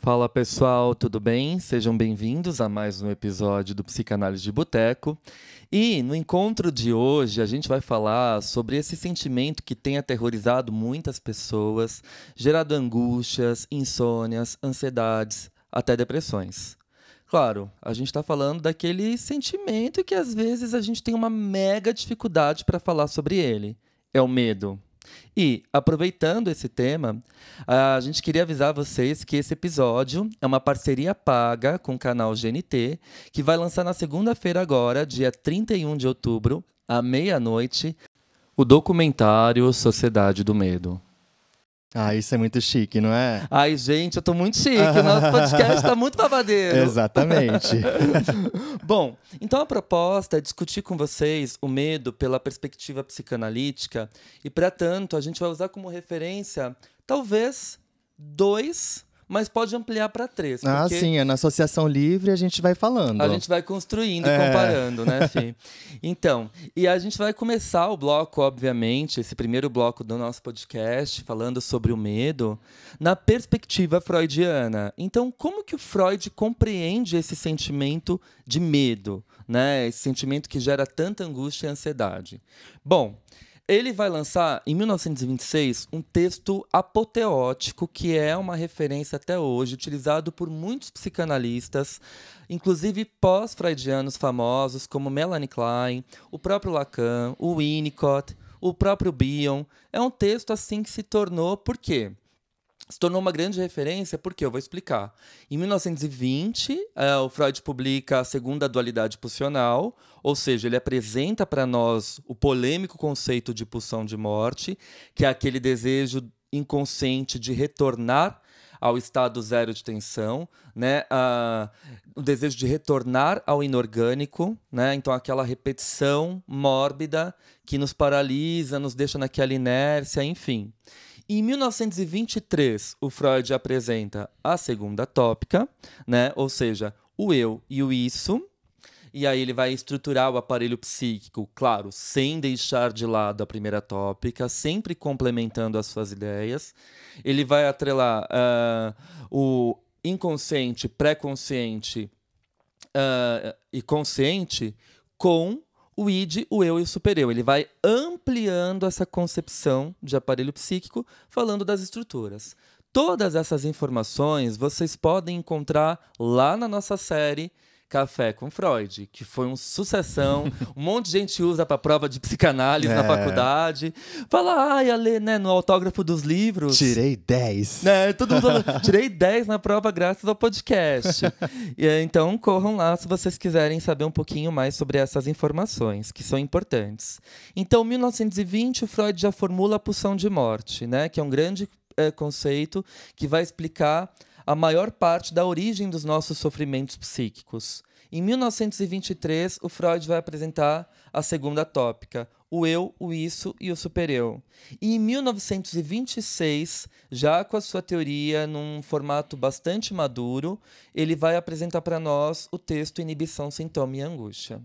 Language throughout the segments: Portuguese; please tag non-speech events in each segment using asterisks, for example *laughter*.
Fala pessoal, tudo bem? Sejam bem-vindos a mais um episódio do Psicanálise de Boteco. E no encontro de hoje a gente vai falar sobre esse sentimento que tem aterrorizado muitas pessoas, gerado angústias, insônias, ansiedades, até depressões. Claro, a gente está falando daquele sentimento que às vezes a gente tem uma mega dificuldade para falar sobre ele. É o medo. E, aproveitando esse tema, a gente queria avisar vocês que esse episódio é uma parceria paga com o canal GNT, que vai lançar na segunda-feira agora, dia 31 de outubro, à meia-noite, o documentário Sociedade do Medo. Ah, isso é muito chique, não é? Ai, gente, eu tô muito chique. O nosso podcast tá muito babadeiro. *laughs* Exatamente. *laughs* Bom, então a proposta é discutir com vocês o medo pela perspectiva psicanalítica e, para tanto, a gente vai usar como referência, talvez, dois mas pode ampliar para três. Ah, sim, é na associação livre a gente vai falando. A gente vai construindo e é. comparando, né, *laughs* Fih? Então, e a gente vai começar o bloco, obviamente, esse primeiro bloco do nosso podcast, falando sobre o medo, na perspectiva freudiana. Então, como que o Freud compreende esse sentimento de medo, né? Esse sentimento que gera tanta angústia e ansiedade? Bom, ele vai lançar, em 1926, um texto apoteótico, que é uma referência até hoje, utilizado por muitos psicanalistas, inclusive pós-freudianos famosos, como Melanie Klein, o próprio Lacan, o Winnicott, o próprio Bion. É um texto assim que se tornou, por quê? Se tornou uma grande referência, porque eu vou explicar. Em 1920, é, o Freud publica a segunda dualidade pulsional, ou seja, ele apresenta para nós o polêmico conceito de pulsão de morte, que é aquele desejo inconsciente de retornar ao estado zero de tensão, né? Uh, o desejo de retornar ao inorgânico, né? Então aquela repetição mórbida que nos paralisa, nos deixa naquela inércia, enfim. Em 1923, o Freud apresenta a segunda tópica, né? ou seja, o eu e o isso. E aí ele vai estruturar o aparelho psíquico, claro, sem deixar de lado a primeira tópica, sempre complementando as suas ideias. Ele vai atrelar uh, o inconsciente, pré-consciente uh, e consciente com o id, o eu e o supereu. Ele vai ampliando essa concepção de aparelho psíquico, falando das estruturas. Todas essas informações vocês podem encontrar lá na nossa série Café com Freud, que foi uma sucessão. *laughs* Um monte de gente usa para prova de psicanálise é. na faculdade. Fala, ai, Ale, né, no autógrafo dos livros. Tirei 10. Né, todo mundo falando, tirei 10 na prova graças ao podcast. *laughs* e, então, corram lá se vocês quiserem saber um pouquinho mais sobre essas informações, que são importantes. Então, em 1920, o Freud já formula a pulsão de morte, né, que é um grande é, conceito que vai explicar a maior parte da origem dos nossos sofrimentos psíquicos. Em 1923, o Freud vai apresentar a segunda tópica, o eu, o isso e o supereu. E em 1926, já com a sua teoria num formato bastante maduro, ele vai apresentar para nós o texto Inibição, Sintoma e Angústia.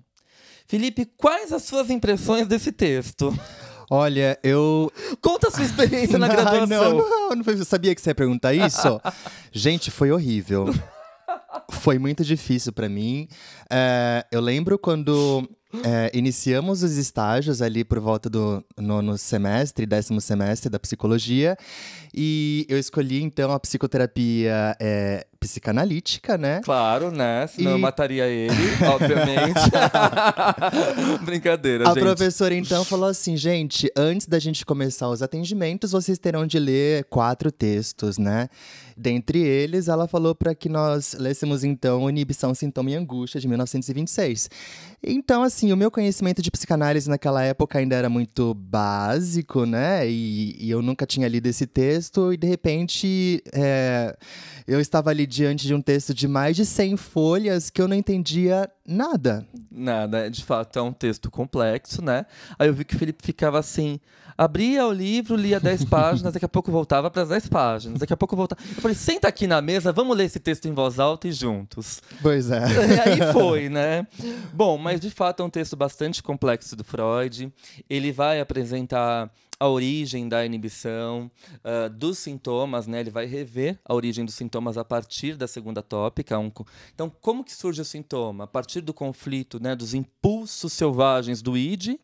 Felipe, quais as suas impressões desse texto? *laughs* Olha, eu. Conta a sua experiência na *laughs* graduação. Não, não, não, sabia que você ia perguntar isso. *laughs* Gente, foi horrível. Foi muito difícil para mim. É, eu lembro quando é, iniciamos os estágios ali por volta do nono semestre, décimo semestre da psicologia. E eu escolhi, então, a psicoterapia é, psicanalítica, né? Claro, né? Senão e... eu mataria ele, obviamente. *laughs* Brincadeira, a gente. A professora, então, falou assim, gente, antes da gente começar os atendimentos, vocês terão de ler quatro textos, né? Dentre eles, ela falou para que nós lêssemos, então, Inibição, Sintoma e Angústia, de 1926. Então, assim, o meu conhecimento de psicanálise naquela época ainda era muito básico, né? E, e eu nunca tinha lido esse texto e de repente é, eu estava ali diante de um texto de mais de 100 folhas que eu não entendia nada. Nada, de fato é um texto complexo, né? Aí eu vi que o Felipe ficava assim, abria o livro, lia 10 páginas, daqui a pouco voltava para as 10 páginas, daqui a pouco voltava. Falei, senta aqui na mesa, vamos ler esse texto em voz alta e juntos. Pois é. *laughs* E aí *laughs* foi, né? Bom, mas de fato é um texto bastante complexo do Freud. Ele vai apresentar a origem da inibição, uh, dos sintomas, né? Ele vai rever a origem dos sintomas a partir da segunda tópica. Um, então, como que surge o sintoma? A partir do conflito, né? Dos impulsos selvagens do id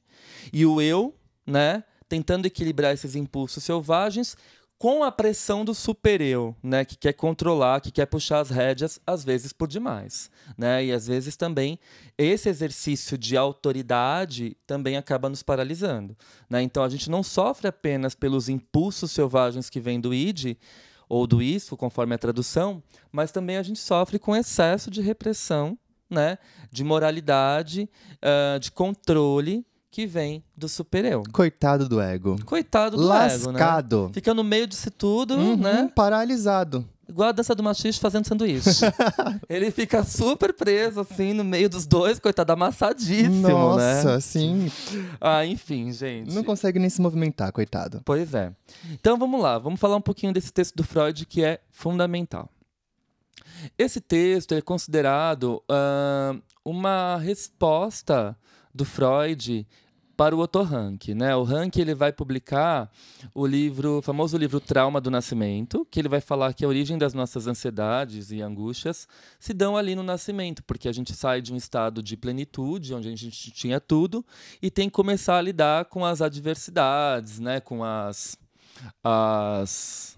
e o eu, né? Tentando equilibrar esses impulsos selvagens com a pressão do super-eu, né, que quer controlar, que quer puxar as rédeas, às vezes por demais. Né? E às vezes também esse exercício de autoridade também acaba nos paralisando. Né? Então a gente não sofre apenas pelos impulsos selvagens que vêm do id, ou do isso, conforme a tradução, mas também a gente sofre com excesso de repressão, né, de moralidade, uh, de controle que vem do super-eu. Coitado do ego. Coitado do Lascado. ego, né? Fica no meio disso tudo, uhum, né? Paralisado. Igual a dança do machista fazendo sanduíche. *laughs* ele fica super preso, assim, no meio dos dois, coitado, amassadíssimo, Nossa, né? sim. Ah, enfim, gente. Não consegue nem se movimentar, coitado. Pois é. Então vamos lá, vamos falar um pouquinho desse texto do Freud que é fundamental. Esse texto é considerado uh, uma resposta do Freud para o Otto Rank, né? O Rank ele vai publicar o livro, o famoso livro Trauma do Nascimento, que ele vai falar que a origem das nossas ansiedades e angústias se dão ali no nascimento, porque a gente sai de um estado de plenitude, onde a gente tinha tudo, e tem que começar a lidar com as adversidades, né? Com as as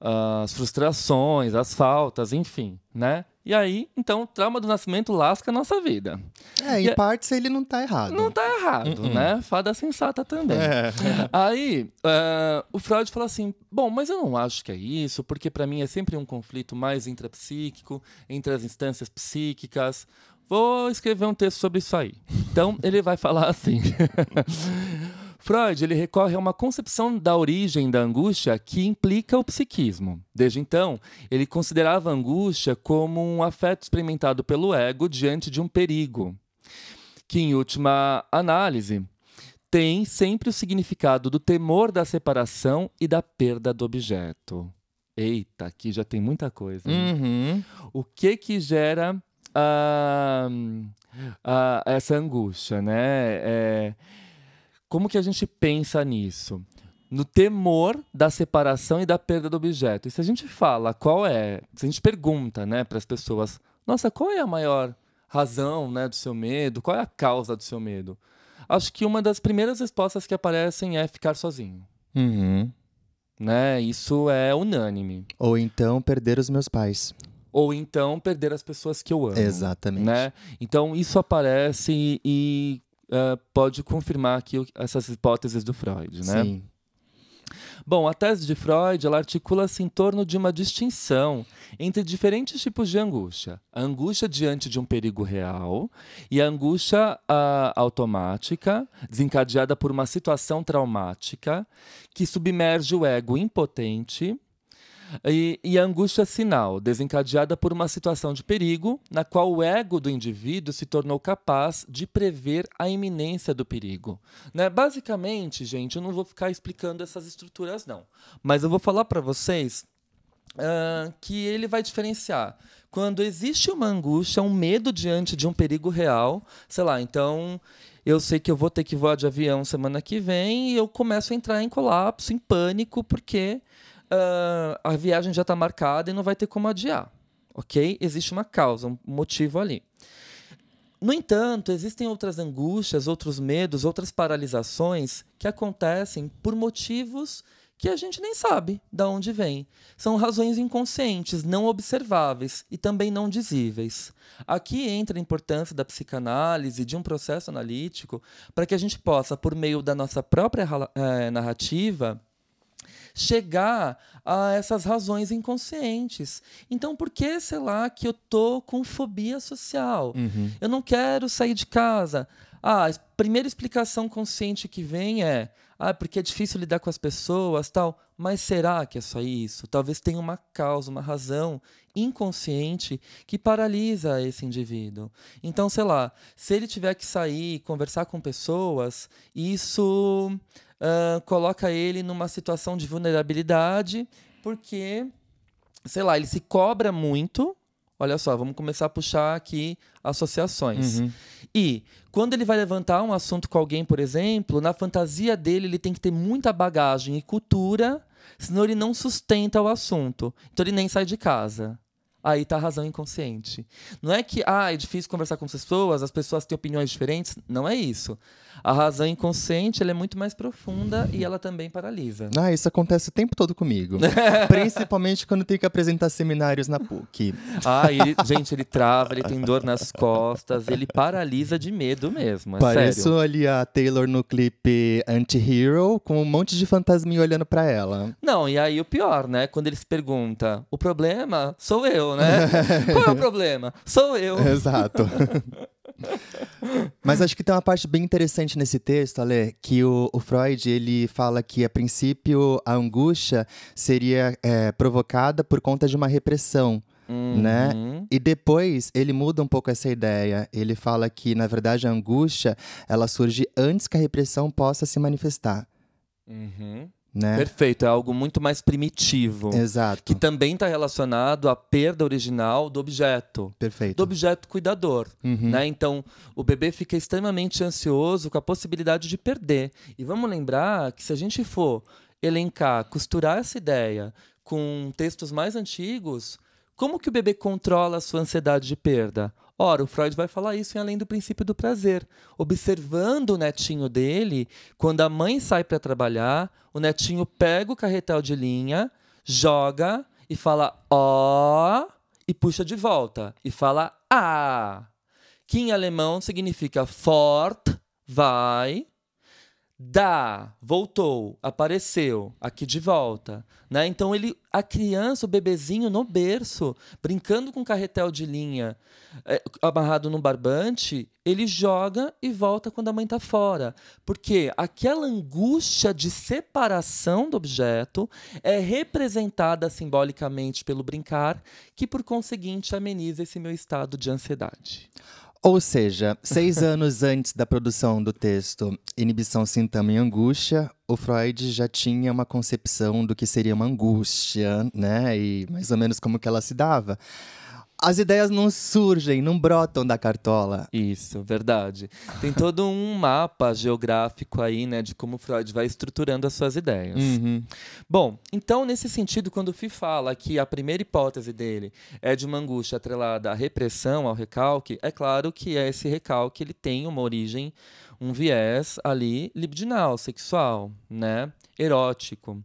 as frustrações, as faltas, enfim, né? E aí, então, o trauma do nascimento lasca a nossa vida. É, em e partes ele não tá errado. Não tá errado, uh -uh. né? Fada sensata também. É. *laughs* Aí, uh, o Freud fala assim: bom, mas eu não acho que é isso, porque para mim é sempre um conflito mais intrapsíquico, entre as instâncias psíquicas. Vou escrever um texto sobre isso aí. Então, ele vai falar assim. *laughs* Freud ele recorre a uma concepção da origem da angústia que implica o psiquismo. Desde então, ele considerava a angústia como um afeto experimentado pelo ego diante de um perigo, que, em última análise, tem sempre o significado do temor da separação e da perda do objeto. Eita, aqui já tem muita coisa. Uhum. O que que gera uh, uh, essa angústia, né? É, como que a gente pensa nisso? No temor da separação e da perda do objeto. E se a gente fala qual é, se a gente pergunta né, para as pessoas, nossa, qual é a maior razão né, do seu medo? Qual é a causa do seu medo? Acho que uma das primeiras respostas que aparecem é ficar sozinho. Uhum. Né? Isso é unânime. Ou então perder os meus pais. Ou então perder as pessoas que eu amo. Exatamente. Né? Então isso aparece e uh, pode confirmar aqui essas hipóteses do Freud, né? Sim. Bom, a tese de Freud articula-se em torno de uma distinção entre diferentes tipos de angústia: a angústia diante de um perigo real e a angústia uh, automática, desencadeada por uma situação traumática que submerge o ego impotente e, e a angústia sinal, desencadeada por uma situação de perigo, na qual o ego do indivíduo se tornou capaz de prever a iminência do perigo. Né? Basicamente, gente, eu não vou ficar explicando essas estruturas, não. Mas eu vou falar para vocês uh, que ele vai diferenciar quando existe uma angústia, um medo diante de um perigo real, sei lá, então eu sei que eu vou ter que voar de avião semana que vem e eu começo a entrar em colapso, em pânico, porque uh, a viagem já está marcada e não vai ter como adiar. Ok? Existe uma causa, um motivo ali. No entanto, existem outras angústias, outros medos, outras paralisações que acontecem por motivos que a gente nem sabe de onde vem. São razões inconscientes, não observáveis e também não dizíveis. Aqui entra a importância da psicanálise, de um processo analítico, para que a gente possa, por meio da nossa própria é, narrativa, chegar a essas razões inconscientes. Então, por que, sei lá, que eu tô com fobia social? Uhum. Eu não quero sair de casa. Ah, a primeira explicação consciente que vem é: ah, porque é difícil lidar com as pessoas, tal. Mas será que é só isso? Talvez tenha uma causa, uma razão inconsciente que paralisa esse indivíduo. Então, sei lá, se ele tiver que sair, conversar com pessoas, isso uh, coloca ele numa situação de vulnerabilidade, porque, sei lá, ele se cobra muito. Olha só, vamos começar a puxar aqui associações. Uhum. E quando ele vai levantar um assunto com alguém, por exemplo, na fantasia dele ele tem que ter muita bagagem e cultura, senão ele não sustenta o assunto. Então ele nem sai de casa. Aí tá a razão inconsciente. Não é que ah, é difícil conversar com pessoas, as pessoas têm opiniões diferentes. Não é isso. A razão inconsciente ela é muito mais profunda e ela também paralisa. Ah, isso acontece o tempo todo comigo. *laughs* Principalmente quando tem que apresentar seminários na PUC. Ah, ele, gente, ele trava, ele tem dor nas costas, ele paralisa de medo mesmo. É Pareço sério. ali a Taylor no clipe Anti-Hero com um monte de fantasminha olhando para ela. Não, e aí o pior, né? Quando ele se pergunta: o problema sou eu, né? *laughs* Qual é o problema? Sou eu. Exato. Mas acho que tem uma parte bem interessante nesse texto, Ale, que o, o Freud ele fala que, a princípio, a angústia seria é, provocada por conta de uma repressão. Uhum. Né? E depois ele muda um pouco essa ideia. Ele fala que, na verdade, a angústia ela surge antes que a repressão possa se manifestar. Uhum. Né? Perfeito, é algo muito mais primitivo. Exato. Que também está relacionado à perda original do objeto. Perfeito. Do objeto cuidador. Uhum. Né? Então, o bebê fica extremamente ansioso com a possibilidade de perder. E vamos lembrar que se a gente for elencar, costurar essa ideia com textos mais antigos, como que o bebê controla a sua ansiedade de perda? Ora, o Freud vai falar isso em Além do Princípio do Prazer. Observando o netinho dele, quando a mãe sai para trabalhar, o netinho pega o carretel de linha, joga e fala ó e puxa de volta e fala a, que em alemão significa fort, vai, dá, voltou, apareceu, aqui de volta, né? Então ele, a criança, o bebezinho no berço, brincando com carretel de linha, é, amarrado no barbante, ele joga e volta quando a mãe está fora, porque aquela angústia de separação do objeto é representada simbolicamente pelo brincar, que por conseguinte ameniza esse meu estado de ansiedade. Ou seja, seis *laughs* anos antes da produção do texto Inibição, Sintoma e Angústia, o Freud já tinha uma concepção do que seria uma angústia, né? E mais ou menos como que ela se dava as ideias não surgem, não brotam da cartola. Isso, verdade. Tem todo um mapa geográfico aí, né, de como Freud vai estruturando as suas ideias. Uhum. Bom, então, nesse sentido, quando o Fi fala que a primeira hipótese dele é de uma angústia atrelada à repressão, ao recalque, é claro que esse recalque ele tem uma origem, um viés ali libidinal, sexual, né, erótico.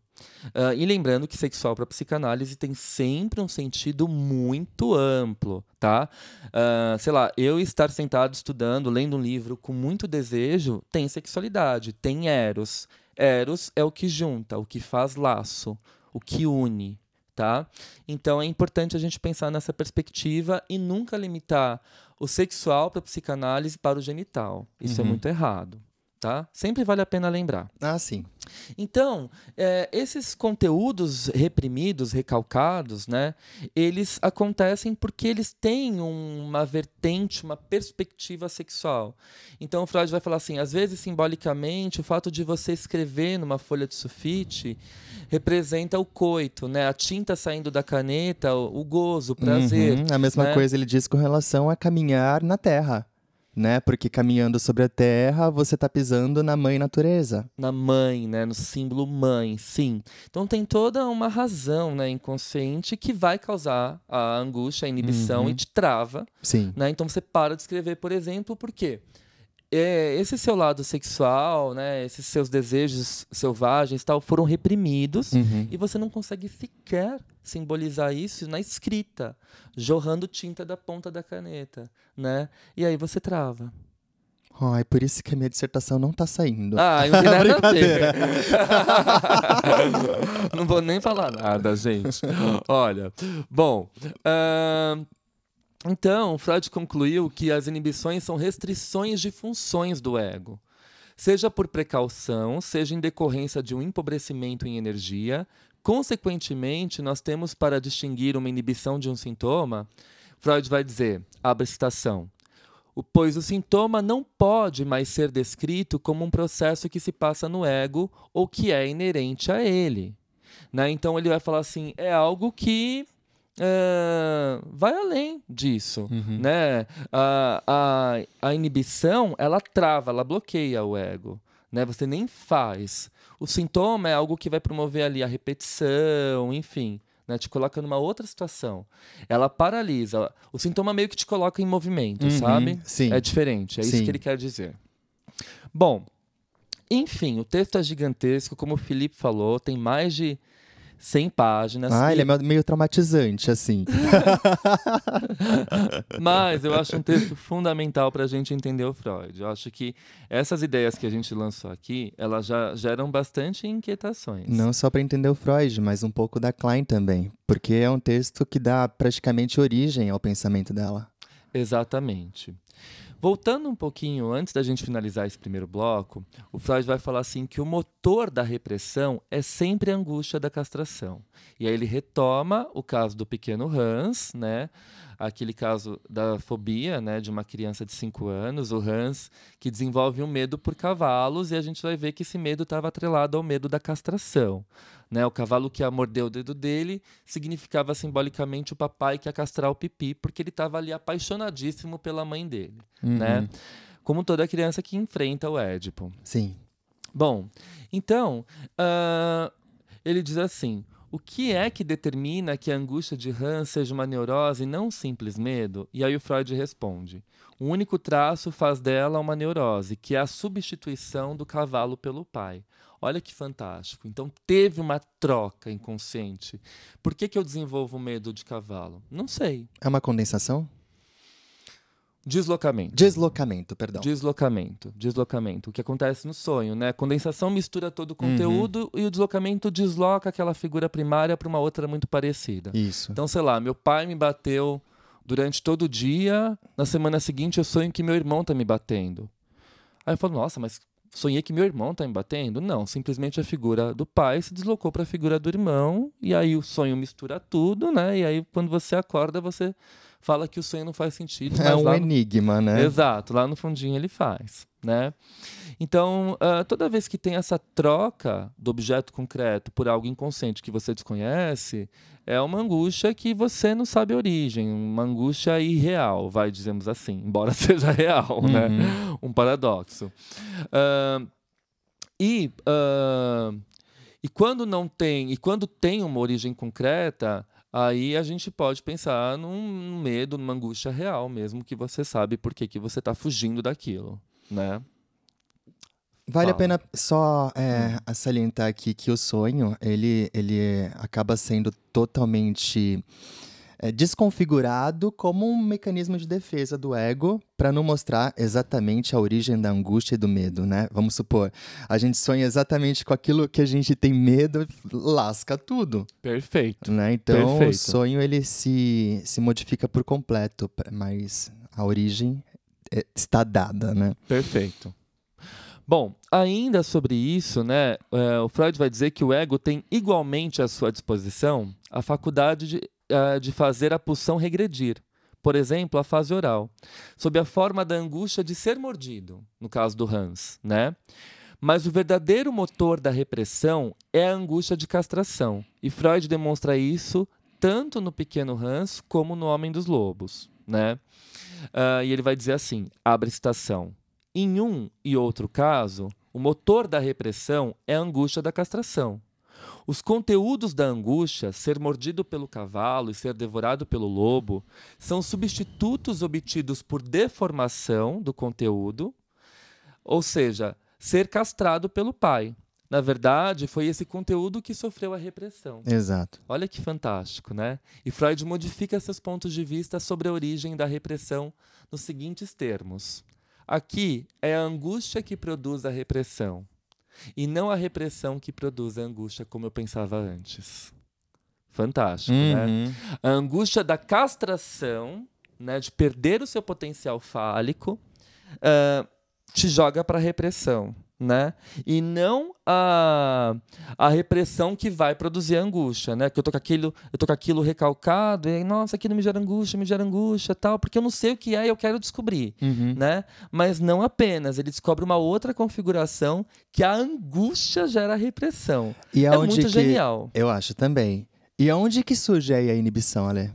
Uh, e lembrando que sexual para psicanálise tem sempre um sentido muito amplo, tá? Uh, sei lá, eu estar sentado estudando, lendo um livro com muito desejo, tem sexualidade, tem eros. Eros é o que junta, o que faz laço, o que une, tá? Então é importante a gente pensar nessa perspectiva e nunca limitar o sexual para psicanálise para o genital. Isso é uhum. é muito errado, tá? Sempre vale a pena lembrar. Ah, sim. Então, é, esses conteúdos reprimidos, recalcados, né, eles acontecem porque eles têm uma vertente, uma perspectiva sexual. Então, o Freud vai falar assim: às vezes, simbolicamente, o fato de você escrever numa folha de sulfite representa o coito, né, a tinta saindo da caneta, o, o gozo, o prazer. Uhum, a mesma né? coisa ele diz com relação a caminhar na terra. Né? Porque caminhando sobre a terra, você está pisando na mãe natureza. Na mãe, né? No símbolo mãe, sim. Então tem toda uma razão né, inconsciente que vai causar a angústia, a inibição Uhum. e te trava. Sim. Né? Então você para de escrever, por exemplo, por quê? É, esse seu lado sexual, né, esses seus desejos selvagens tal, foram reprimidos Uhum. e você não consegue sequer simbolizar isso na escrita, jorrando tinta da ponta da caneta, né? E aí você trava. Ai, por isso que a minha dissertação não tá saindo. Ah, *laughs* não tem nada a ver. Brincadeira. *laughs* não vou nem falar nada, gente. *laughs* Olha, bom. ahn, então, Freud concluiu que as inibições são restrições de funções do ego. Seja por precaução, seja em decorrência de um empobrecimento em energia. Consequentemente, nós temos para distinguir uma inibição de um sintoma, Freud vai dizer, abre citação, pois o sintoma não pode mais ser descrito como um processo que se passa no ego ou que é inerente a ele. Né? Então ele vai falar assim: é algo que é, vai além disso. Uhum. Né? A, a, a inibição ela trava, ela bloqueia o ego. Né? Você nem faz. O sintoma é algo que vai promover ali a repetição, enfim. Né? Te coloca numa outra situação. Ela paralisa. O sintoma meio que te coloca em movimento, Uhum, sabe? sim. É diferente. É isso Sim. que ele quer dizer. Bom, enfim, o texto é gigantesco, como o Felipe falou, tem mais de 100 páginas. Ah, e- ele é meio- traumatizante, assim. *laughs* Mas eu acho um texto fundamental para a gente entender o Freud. Eu acho que essas ideias que a gente lançou aqui, elas já geram bastante inquietações. Não só para entender o Freud, mas um pouco da Klein também. Porque é um texto que dá praticamente origem ao pensamento dela. Exatamente. Voltando um pouquinho, antes da gente finalizar esse primeiro bloco, o Freud vai falar assim que o motor da repressão é sempre a angústia da castração. E aí ele retoma o caso do pequeno Hans, né? Aquele caso da fobia, né, de uma criança de 5 anos, o Hans, que desenvolve um medo por cavalos, e a gente vai ver que esse medo estava atrelado ao medo da castração. Né? O cavalo que ia morder o dedo dele significava simbolicamente o papai que ia castrar o pipi, porque ele estava ali apaixonadíssimo pela mãe dele Uhum. né? Como toda criança que enfrenta o Édipo. Sim. Bom, então, ah, ele diz assim: o que é que determina que a angústia de Hans seja uma neurose e não um simples medo? E aí o Freud responde: o único traço faz dela uma neurose, que é a substituição do cavalo pelo pai. Olha que fantástico. Então teve uma troca inconsciente. Por que, que eu desenvolvo medo de cavalo? Não sei. É uma condensação? Deslocamento. Deslocamento, perdão. Deslocamento, deslocamento. O que acontece no sonho, né? A condensação mistura todo o conteúdo e o deslocamento desloca aquela figura primária para uma outra muito parecida. Isso. Então, sei lá, meu pai me bateu durante todo o dia, na semana seguinte eu sonho que meu irmão tá me batendo. Aí eu falo, nossa, mas sonhei que meu irmão tá me batendo? Não, simplesmente a figura do pai se deslocou para a figura do irmão, e aí o sonho mistura tudo, né? E aí quando você acorda, você fala que o sonho não faz sentido. É um lá enigma, né? Exato, lá no fundinho ele faz, né? Então, ah, toda vez que tem essa troca do objeto concreto por algo inconsciente que você desconhece, é uma angústia que você não sabe a origem, uma angústia irreal, vai, dizemos assim, *laughs* embora seja real, né? Um paradoxo. Ah, e, ah, e quando não tem, e quando tem uma origem concreta, aí a gente pode pensar num medo, numa angústia real mesmo, que você sabe por que, que você está fugindo daquilo, né? Vale a Fala. pena só é, salientar aqui que o sonho, ele, ele acaba sendo totalmente é, desconfigurado como um mecanismo de defesa do ego para não mostrar exatamente a origem da angústia e do medo, né? Vamos supor, a gente sonha exatamente com aquilo que a gente tem medo, lasca tudo, Perfeito. né? Então o Perfeito. sonho ele se, se modifica por completo, mas a origem está dada, né? Perfeito. Bom, ainda sobre isso, né, é, o Freud vai dizer que o ego tem igualmente à sua disposição a faculdade de, uh, de fazer a pulsão regredir. Por exemplo, a fase oral, sob a forma da angústia de ser mordido, no caso do Hans, né? Mas o verdadeiro motor da repressão é a angústia de castração, e Freud demonstra isso tanto no pequeno Hans como no Homem dos Lobos, né? Uh, e ele vai dizer assim, abre citação, em um e outro caso, o motor da repressão é a angústia da castração. Os conteúdos da angústia, ser mordido pelo cavalo e ser devorado pelo lobo, são substitutos obtidos por deformação do conteúdo, ou seja, ser castrado pelo pai. Na verdade, foi esse conteúdo que sofreu a repressão. Exato. Olha que fantástico, né? E Freud modifica seus pontos de vista sobre a origem da repressão nos seguintes termos: Aqui é a angústia que produz a repressão, e não a repressão que produz a angústia, como eu pensava antes. Fantástico, né? uhum. né? A angústia da castração, né, de perder o seu potencial fálico, uh, te joga para a repressão né? E não a, a repressão que vai produzir a angústia, né? Que eu tô com aquilo, eu tô com aquilo recalcado, e nossa, aquilo me gera angústia, me gera angústia, tal, porque eu não sei o que é e eu quero descobrir, uhum. né? Mas não apenas, ele descobre uma outra configuração que a angústia gera repressão. E é muito genial. Eu acho também. E aonde que surge aí a inibição, Ale?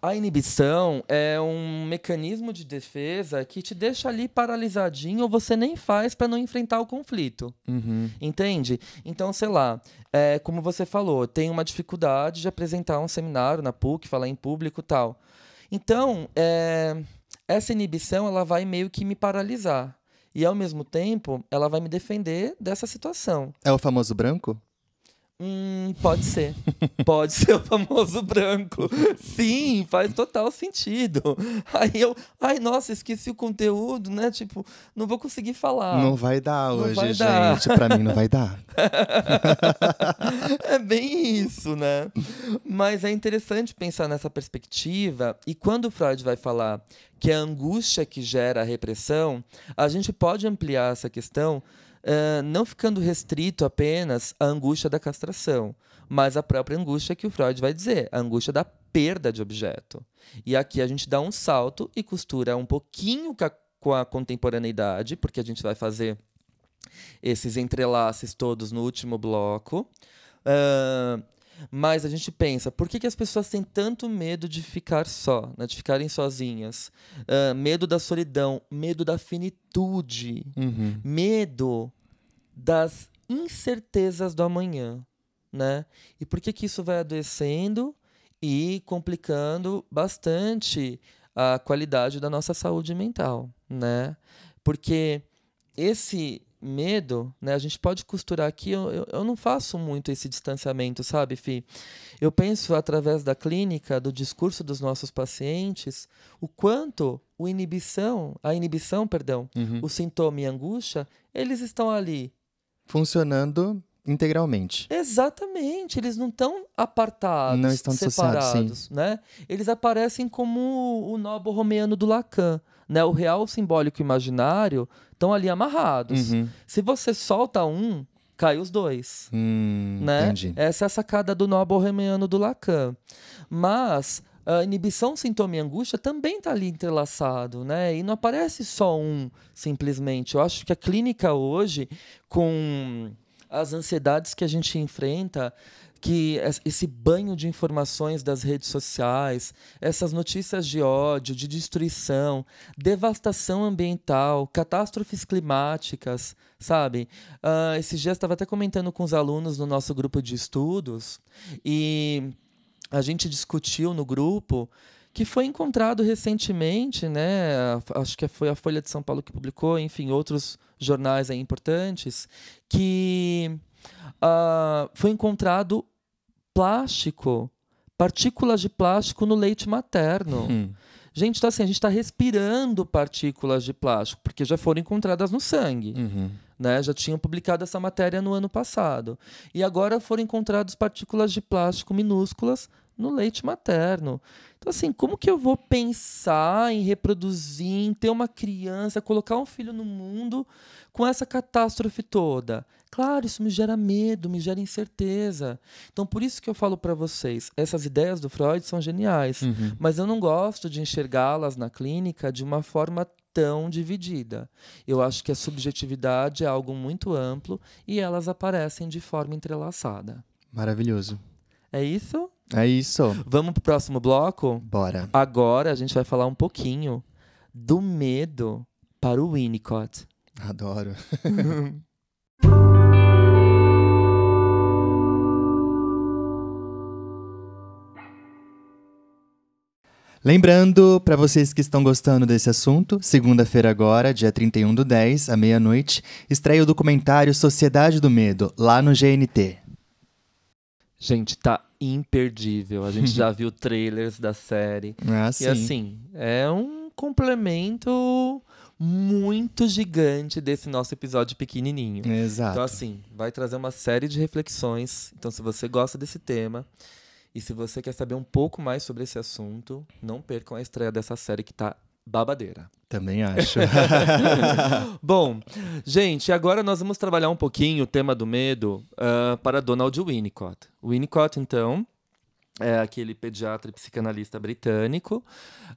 A inibição é um mecanismo de defesa que te deixa ali paralisadinho ou você nem faz para não enfrentar o conflito. Uhum. Entende? Então, sei lá, é, como você falou, tem uma dificuldade de apresentar um seminário na PUC, falar em público tal. Então, é, essa inibição ela vai meio que me paralisar. E ao mesmo tempo, ela vai me defender dessa situação. É o famoso branco? Hum, pode ser. pode ser o famoso branco. Sim, faz total sentido. Aí eu, ai, nossa, esqueci o conteúdo, né? Tipo, não vou conseguir falar. Não vai dar não hoje, vai gente. Dar. Pra mim não vai dar. *laughs* é bem isso, né? Mas é interessante pensar nessa perspectiva. E quando Freud vai falar que é a angústia que gera a repressão, a gente pode ampliar essa questão não ficando restrito apenas à angústia da castração, mas à própria angústia que o Freud vai dizer, a angústia da perda de objeto. E aqui a gente dá um salto e costura um pouquinho com a contemporaneidade, porque a gente vai fazer esses entrelaces todos no último bloco. Uh, mas a gente pensa, por que, que as pessoas têm tanto medo de ficar só, né? de ficarem sozinhas? Uh, medo da solidão, medo da finitude, uhum. medo das incertezas do amanhã, né? E por que, que isso vai adoecendo e complicando bastante a qualidade da nossa saúde mental, né? Porque esse medo, né? A gente pode costurar aqui. Eu, eu, eu, não faço muito esse distanciamento, sabe, Fi? Eu penso através da clínica, do discurso dos nossos pacientes, o quanto o inibição, a inibição, perdão, uhum. o sintoma e a angústia, eles estão ali funcionando integralmente. Exatamente, eles não estão apartados, não estão separados, né? Eles aparecem como o nó borromeano do Lacan, né? O real, o simbólico e o imaginário estão ali amarrados. Uhum. Se você solta um, cai os dois, hum, né? Entendi. Essa é a sacada do nó borromeano do Lacan. Mas a inibição, sintoma e angústia também está ali entrelaçado, né? E não aparece só um, simplesmente. Eu acho que a clínica hoje, com as ansiedades que a gente enfrenta, que esse banho de informações das redes sociais, essas notícias de ódio, de destruição, devastação ambiental, catástrofes climáticas, sabe? Uh, esse dia estava até comentando com os alunos no nosso grupo de estudos e a gente discutiu no grupo que foi encontrado recentemente, né? Acho que foi a Folha de São Paulo que publicou, enfim, outros jornais importantes, que uh, foi encontrado plástico, partículas de plástico no leite materno. Hum. Gente, então assim, a gente está respirando partículas de plástico, porque já foram encontradas no sangue. Uhum. Né? Já tinham publicado essa matéria no ano passado. E agora foram encontradas partículas de plástico minúsculas no leite materno. Então, assim, como que eu vou pensar em reproduzir, em ter uma criança, colocar um filho no mundo com essa catástrofe toda? Claro, isso me gera medo, me gera incerteza. Então, por isso que eu falo para vocês, essas ideias do Freud são geniais, Uhum. mas eu não gosto de enxergá-las na clínica de uma forma tão dividida. Eu acho que a subjetividade é algo muito amplo e elas aparecem de forma entrelaçada. Maravilhoso. É isso? É isso. Vamos pro próximo bloco? Bora. Agora a gente vai falar um pouquinho do medo para o Winnicott. Adoro. *laughs* Lembrando, para vocês que estão gostando desse assunto, segunda-feira agora, dia 31 do 10, à meia-noite, estreia o documentário Sociedade do Medo, lá no GNT. Gente, tá imperdível. A gente já viu trailers da série. *laughs* Ah, E sim. assim, é um complemento muito gigante desse nosso episódio pequenininho. Exato. Então, assim, vai trazer uma série de reflexões. Então, se você gosta desse tema e se você quer saber um pouco mais sobre esse assunto, não percam a estreia dessa série que tá babadeira. Também acho. *laughs* Bom, gente, agora nós vamos trabalhar um pouquinho o tema do medo ah, para Donald Winnicott. Winnicott, então, é aquele pediatra e psicanalista britânico.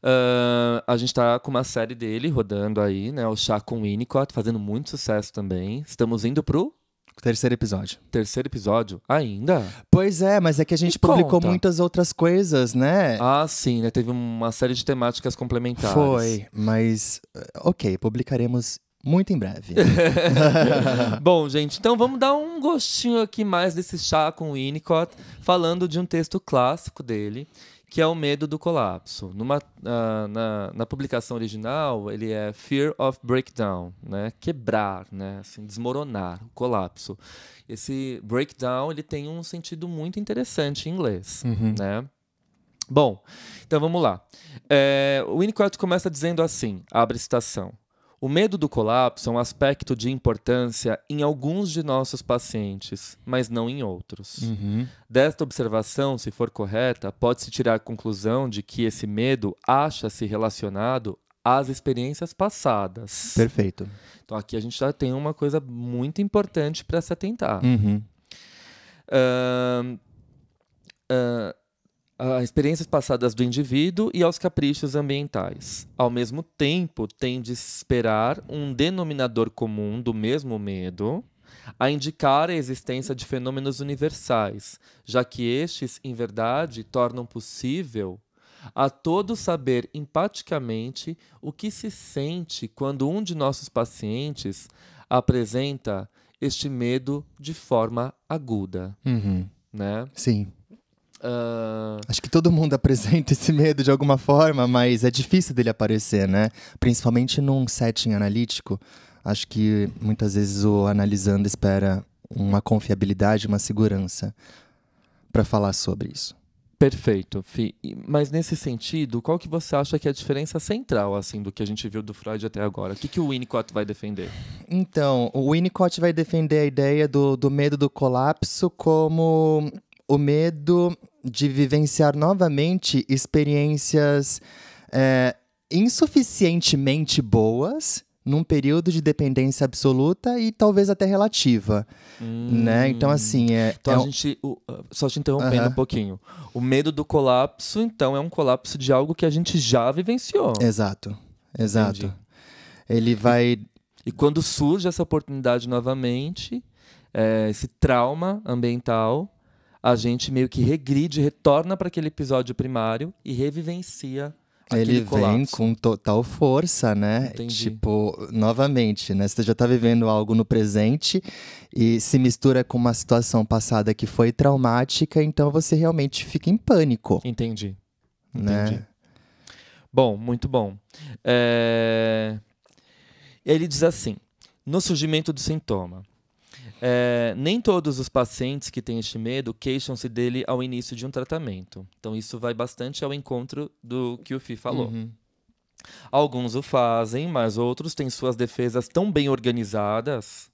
Ah, a gente está com uma série dele rodando aí, né? O Chá com Winnicott, fazendo muito sucesso também. Estamos indo pro Terceiro episódio. terceiro episódio ainda. Pois é, mas é que a gente Me publicou conta. muitas outras coisas, né? Ah, sim, né? Teve uma série de temáticas complementares. Foi, mas eh, ok, publicaremos muito em breve. *laughs* *laughs* Bom, gente, então vamos dar um gostinho aqui mais desse chá com o Winnicott, falando de um texto clássico dele, que é o medo do colapso. Numa, ah, na, na publicação original, ele é Fear of Breakdown, né? Quebrar, né? Assim, desmoronar, o colapso. Esse breakdown, ele tem um sentido muito interessante em inglês, Uhum. né? Bom, então vamos lá. É, o Winnicott começa dizendo assim, abre citação. O medo do colapso é um aspecto de importância em alguns de nossos pacientes, mas não em outros. Uhum. Desta observação, se for correta, pode-se tirar a conclusão de que esse medo acha-se relacionado às experiências passadas. Perfeito. Então aqui a gente já tem uma coisa muito importante para se atentar. Uhum. Ahn, ah, a experiências passadas do indivíduo e aos caprichos ambientais. Ao mesmo tempo, tem de esperar um denominador comum do mesmo medo a indicar a existência de fenômenos universais, já que estes, em verdade, tornam possível a todos saber empaticamente o que se sente quando um de nossos pacientes apresenta este medo de forma aguda, Uhum. né? Sim. Ah, Acho que todo mundo *laughs* apresenta esse medo de alguma forma, mas é difícil dele aparecer, né? Principalmente num setting analítico. Acho que muitas vezes o analisando espera uma confiabilidade, uma segurança para falar sobre isso. perfeito, Fi. Mas nesse sentido, qual que você acha que é a diferença central assim do que a gente viu do Freud até agora? O que, que o Winnicott vai defender? Então, o Winnicott vai defender a ideia do, do medo do colapso como o medo de vivenciar novamente experiências é, insuficientemente boas num período de dependência absoluta e talvez até relativa, né? Então, assim, é... Então é a um- gente. o- ah, só te interrompendo um pouquinho. O medo do colapso, então, é um colapso de algo que a gente já vivenciou. Exato, exato. Entendi. Ele vai... E quando surge essa oportunidade novamente, é, esse trauma ambiental, a gente meio que regride, retorna para aquele episódio primário e revivencia aquele Ele vem com total força, né? Entendi. Tipo, novamente, né? Você já tá vivendo algo no presente e se mistura com uma situação passada que foi traumática, então você realmente fica em pânico, Entendi. né? Entendi. Bom, muito bom. É, Ele diz assim: no surgimento do sintoma. É, nem todos os pacientes que têm este medo queixam-se dele ao início de um tratamento. Então, isso vai bastante ao encontro do que o Fi falou. Uhum. Alguns o fazem, mas outros têm suas defesas tão bem organizadas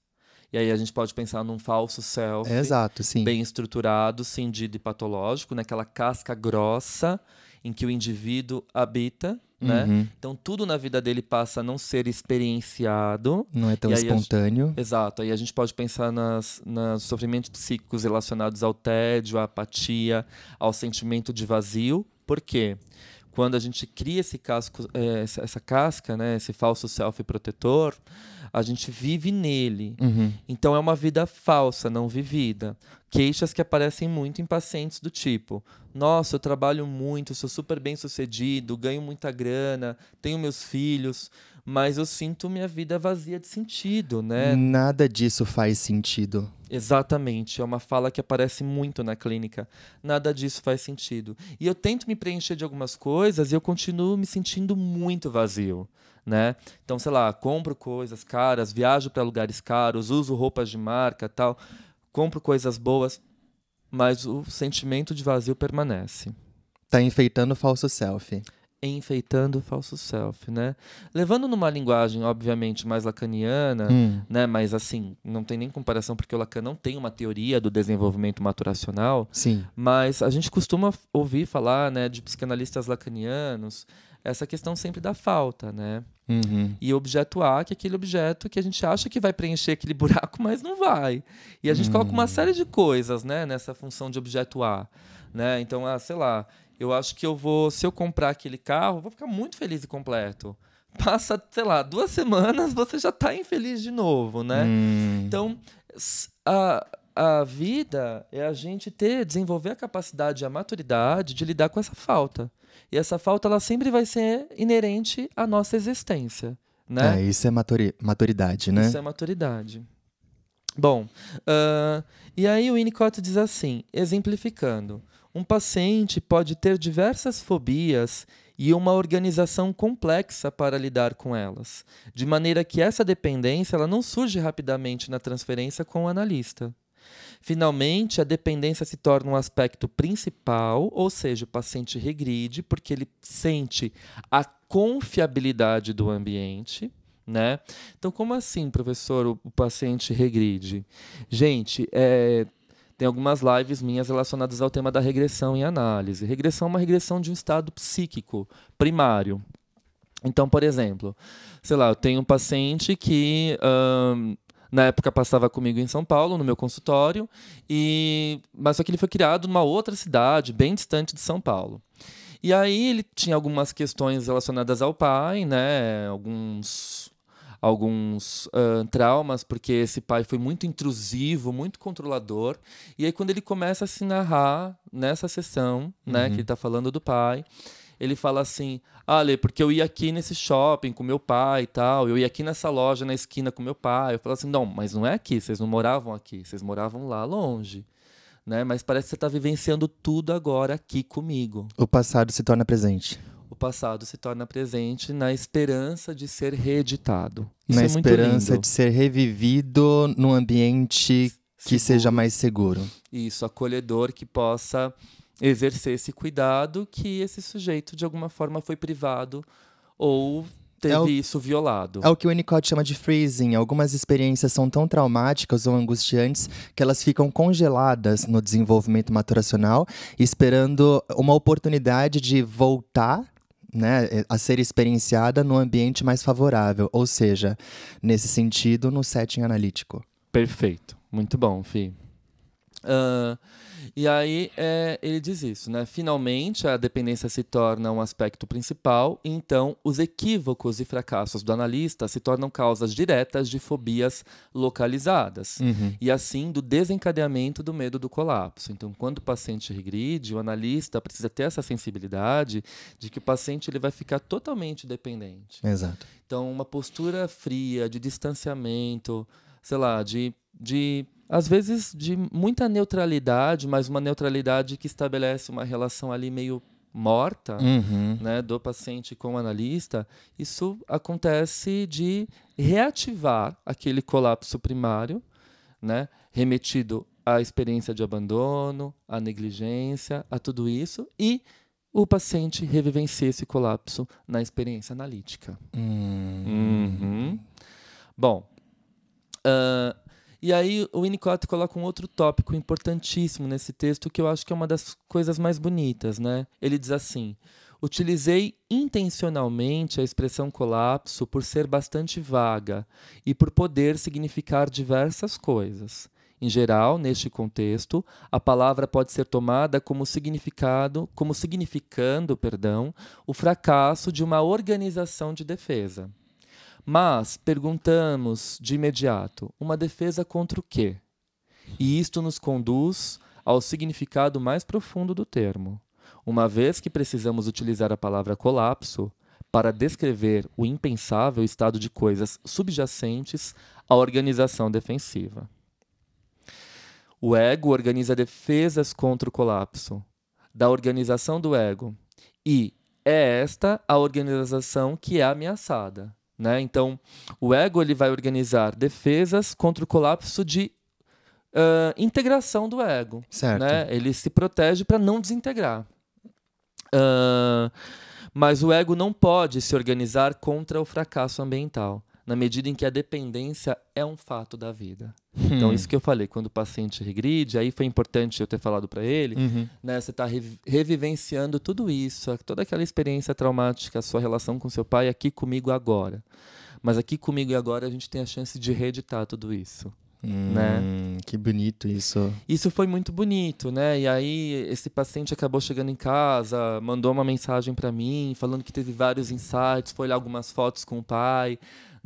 E aí a gente pode pensar num falso self. Exato, sim. Bem estruturado, cindido e patológico, naquela casca grossa em que o indivíduo habita, né? Uhum. Então tudo na vida dele passa a não ser experienciado. Não é tão E a gente- espontâneo. Exato. Aí a gente pode pensar nas, nos sofrimentos psíquicos relacionados ao tédio, à apatia, ao sentimento de vazio. Por quê? Quando a gente cria esse casco, essa, essa casca, né, esse falso self protetor, a gente vive nele. Uhum. Então é uma vida falsa, não vivida. Queixas que aparecem muito em pacientes do tipo: Nossa, eu trabalho muito, sou super bem sucedido, ganho muita grana, tenho meus filhos, mas eu sinto minha vida vazia de sentido, né? Nada disso faz sentido. Exatamente, é uma fala que aparece muito na clínica. Nada disso faz sentido. E eu tento me preencher de algumas coisas e eu continuo me sentindo muito vazio, né? Então, sei lá, compro coisas caras, viajo para lugares caros, uso roupas de marca, tal, compro coisas boas, mas o sentimento de vazio permanece. Tá enfeitando o falso self. Enfeitando o falso self, né? Levando numa linguagem, obviamente, mais lacaniana, Hum. né? Mas assim, não tem nem comparação porque o Lacan não tem uma teoria do desenvolvimento maturacional, Sim. mas a gente costuma ouvir falar, né, de psicanalistas lacanianos, essa questão sempre da falta, né? Uhum. E objeto A, que é aquele objeto que a gente acha que vai preencher aquele *laughs* buraco, mas não vai. E a gente coloca uma série de coisas, né, nessa função de objeto A, né? Então, ah, sei lá, eu acho que eu vou, se eu comprar aquele carro, eu vou ficar muito feliz e completo. *laughs* Passa, sei lá, duas semanas, você já está infeliz de novo, né? Hum. Então, a, a vida é a gente ter, desenvolver a capacidade, a maturidade de lidar com essa falta. E essa falta, ela sempre vai ser inerente à nossa existência, né? É, isso é maturi- maturidade, né? Isso é maturidade. Bom, ah, e aí o Winnicott diz assim, exemplificando, um paciente pode ter diversas fobias e uma organização complexa para lidar com elas, de maneira que essa dependência ela não surge rapidamente na transferência com o analista. Finalmente, a dependência se torna um aspecto principal, ou seja, o paciente regride porque ele sente a confiabilidade do ambiente, né? Então, como assim, professor, o, o paciente regride? Gente, é, tem algumas lives minhas relacionadas ao tema da regressão em análise. Regressão é uma regressão de um estado psíquico primário. Então, por exemplo, sei lá, eu tenho um paciente que na época passava comigo em São Paulo, no meu consultório, e mas só que ele foi criado numa outra cidade, bem distante de São Paulo. E aí ele tinha algumas questões relacionadas ao pai, né? Alguns alguns ahn, traumas, porque esse pai foi muito intrusivo, muito controlador. E aí quando ele começa a se narrar nessa sessão, né, que ele está falando do pai, ele fala assim: "Ah, Lê, porque eu ia aqui nesse shopping com meu pai e tal, eu ia aqui nessa loja na esquina com meu pai". Eu falo assim: "Não, mas não é aqui, vocês não moravam aqui, vocês moravam lá longe". Né? Mas parece que você está vivenciando tudo agora aqui comigo. O passado se torna presente. O passado se torna presente na esperança de ser reeditado. Isso Na é esperança de ser revivido num ambiente que Seguro. seja mais seguro. Isso, acolhedor que possa exercer esse cuidado que esse sujeito de alguma forma foi privado ou teve É o- isso violado. É o que o Winnicott chama de freezing. Algumas experiências são tão traumáticas ou angustiantes que elas ficam congeladas no desenvolvimento maturacional, esperando uma oportunidade de voltar né, a ser experienciada num ambiente mais favorável, ou seja, nesse sentido, no setting analítico. Perfeito. Muito bom, Fih. Ah, e aí é, ele diz isso, né? Finalmente a dependência se torna um aspecto principal, e então os equívocos e fracassos do analista se tornam causas diretas de fobias localizadas. E assim do desencadeamento do medo do colapso. Então, quando o paciente regride, o analista precisa ter essa sensibilidade de que o paciente ele vai ficar totalmente dependente. Exato. Então, uma postura fria, de distanciamento, sei lá, de, de às vezes de muita neutralidade, mas uma neutralidade que estabelece uma relação ali meio morta, Uhum. né, do paciente com o analista, isso acontece de reativar aquele colapso primário, né, remetido à experiência de abandono, à negligência, a tudo isso, e o paciente revivencia esse colapso na experiência analítica. Hum. Uhum. Bom, ah, E aí o Winnicott coloca um outro tópico importantíssimo nesse texto que eu acho que é uma das coisas mais bonitas, né? Ele diz assim: Utilizei intencionalmente a expressão colapso por ser bastante vaga e por poder significar diversas coisas. Em geral, neste contexto, a palavra pode ser tomada como significado, como significando, perdão, o fracasso de uma organização de defesa. Mas perguntamos de imediato: uma defesa contra o quê? E isto nos conduz ao significado mais profundo do termo. Uma vez que precisamos utilizar a palavra colapso para descrever o impensável estado de coisas subjacentes à organização defensiva. O ego organiza defesas contra o colapso da organização do ego. E é esta a organização que é ameaçada. Né? Então, o ego ele vai organizar defesas contra o colapso de uh, integração do ego. Certo. Né? Ele se protege para não desintegrar. Uh, mas o ego não pode se organizar contra o fracasso ambiental, na medida em que a dependência é um fato da vida. Hum. Então, isso que eu falei, quando o paciente regride, aí foi importante eu ter falado para ele, uhum. né? Você está revivenciando tudo isso, toda aquela experiência traumática, a sua relação com seu pai aqui comigo agora. Mas aqui comigo e agora a gente tem a chance de reeditar tudo isso. Hum, né? Que bonito isso. Isso foi muito bonito, né? E aí esse paciente acabou chegando em casa, mandou uma mensagem para mim, falando que teve vários insights, foi olhar algumas fotos com o pai.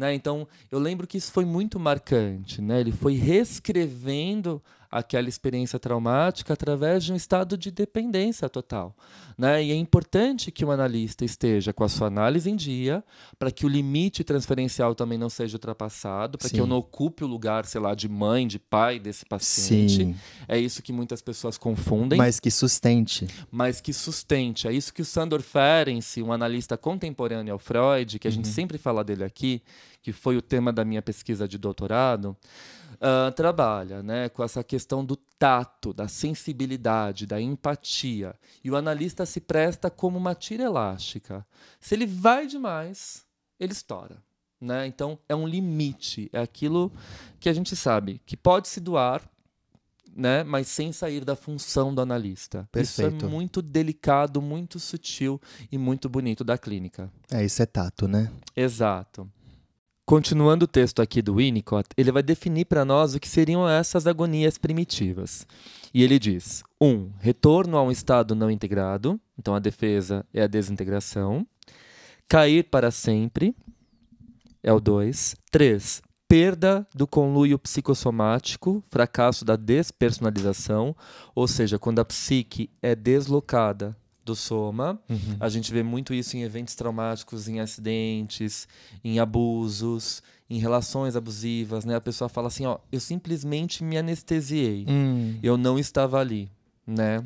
Né? Então, eu lembro que isso foi muito marcante. Né? Ele foi reescrevendo aquela experiência traumática através de um estado de dependência total. Né? E é importante que o analista esteja com a sua análise em dia, para que o limite transferencial também não seja ultrapassado, para que eu não ocupe o lugar, sei lá, de mãe, de pai desse paciente. Sim. É isso que muitas pessoas confundem. Mas que sustente. Mas que sustente. É isso que o Sandor Ferenczi, um analista contemporâneo ao Freud, que a uhum. gente sempre fala dele aqui, que foi o tema da minha pesquisa de doutorado, uh, trabalha né, com essa questão do tato, da sensibilidade, da empatia. E o analista se presta como uma tira elástica. Se ele vai demais, ele estoura. Né? Então, é um limite. É aquilo que a gente sabe que pode se doar, né? mas sem sair da função do analista. Perfeito. Isso é muito delicado, muito sutil e muito bonito da clínica. É, isso é tato, né? Exato. Continuando o texto aqui do Winnicott, ele vai definir para nós o que seriam essas agonias primitivas. E ele diz: 1. Um, retorno a um estado não integrado, então a defesa é a desintegração. Cair para sempre, é o 2. 3. Perda do conluio psicossomático, fracasso da despersonalização, ou seja, quando a psique é deslocada do soma. Uhum. A gente vê muito isso em eventos traumáticos, em acidentes, em abusos, em relações abusivas, né? A pessoa fala assim, ó, eu simplesmente me anestesiei. Hum. Eu não estava ali, né?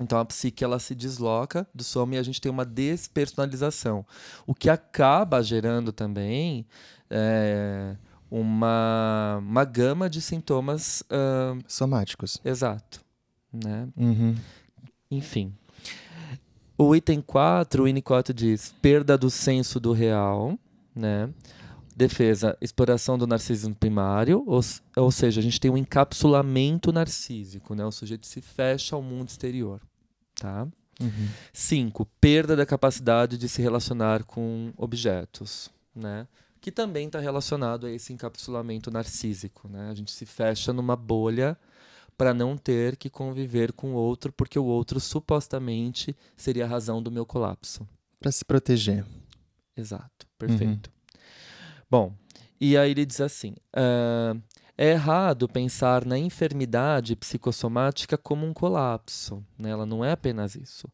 Então a psique ela se desloca do soma e a gente tem uma despersonalização, o que acaba gerando também é, uma, uma gama de sintomas uh, somáticos. Exato, né? Uhum. Enfim. O item 4, o Winnicott diz perda do senso do real, né? Defesa, exploração do narcisismo primário, ou, ou seja, a gente tem um encapsulamento narcísico, né? O sujeito se fecha ao mundo exterior, tá? Uhum. Cinco, perda da capacidade de se relacionar com objetos, né? Que também está relacionado a esse encapsulamento narcísico, né? A gente se fecha numa bolha para não ter que conviver com o outro, porque o outro supostamente seria a razão do meu colapso. Para se proteger. Exato, perfeito. Uhum. Bom, e aí ele diz assim: uh, é errado pensar na enfermidade psicossomática como um colapso. Né? Ela não é apenas isso.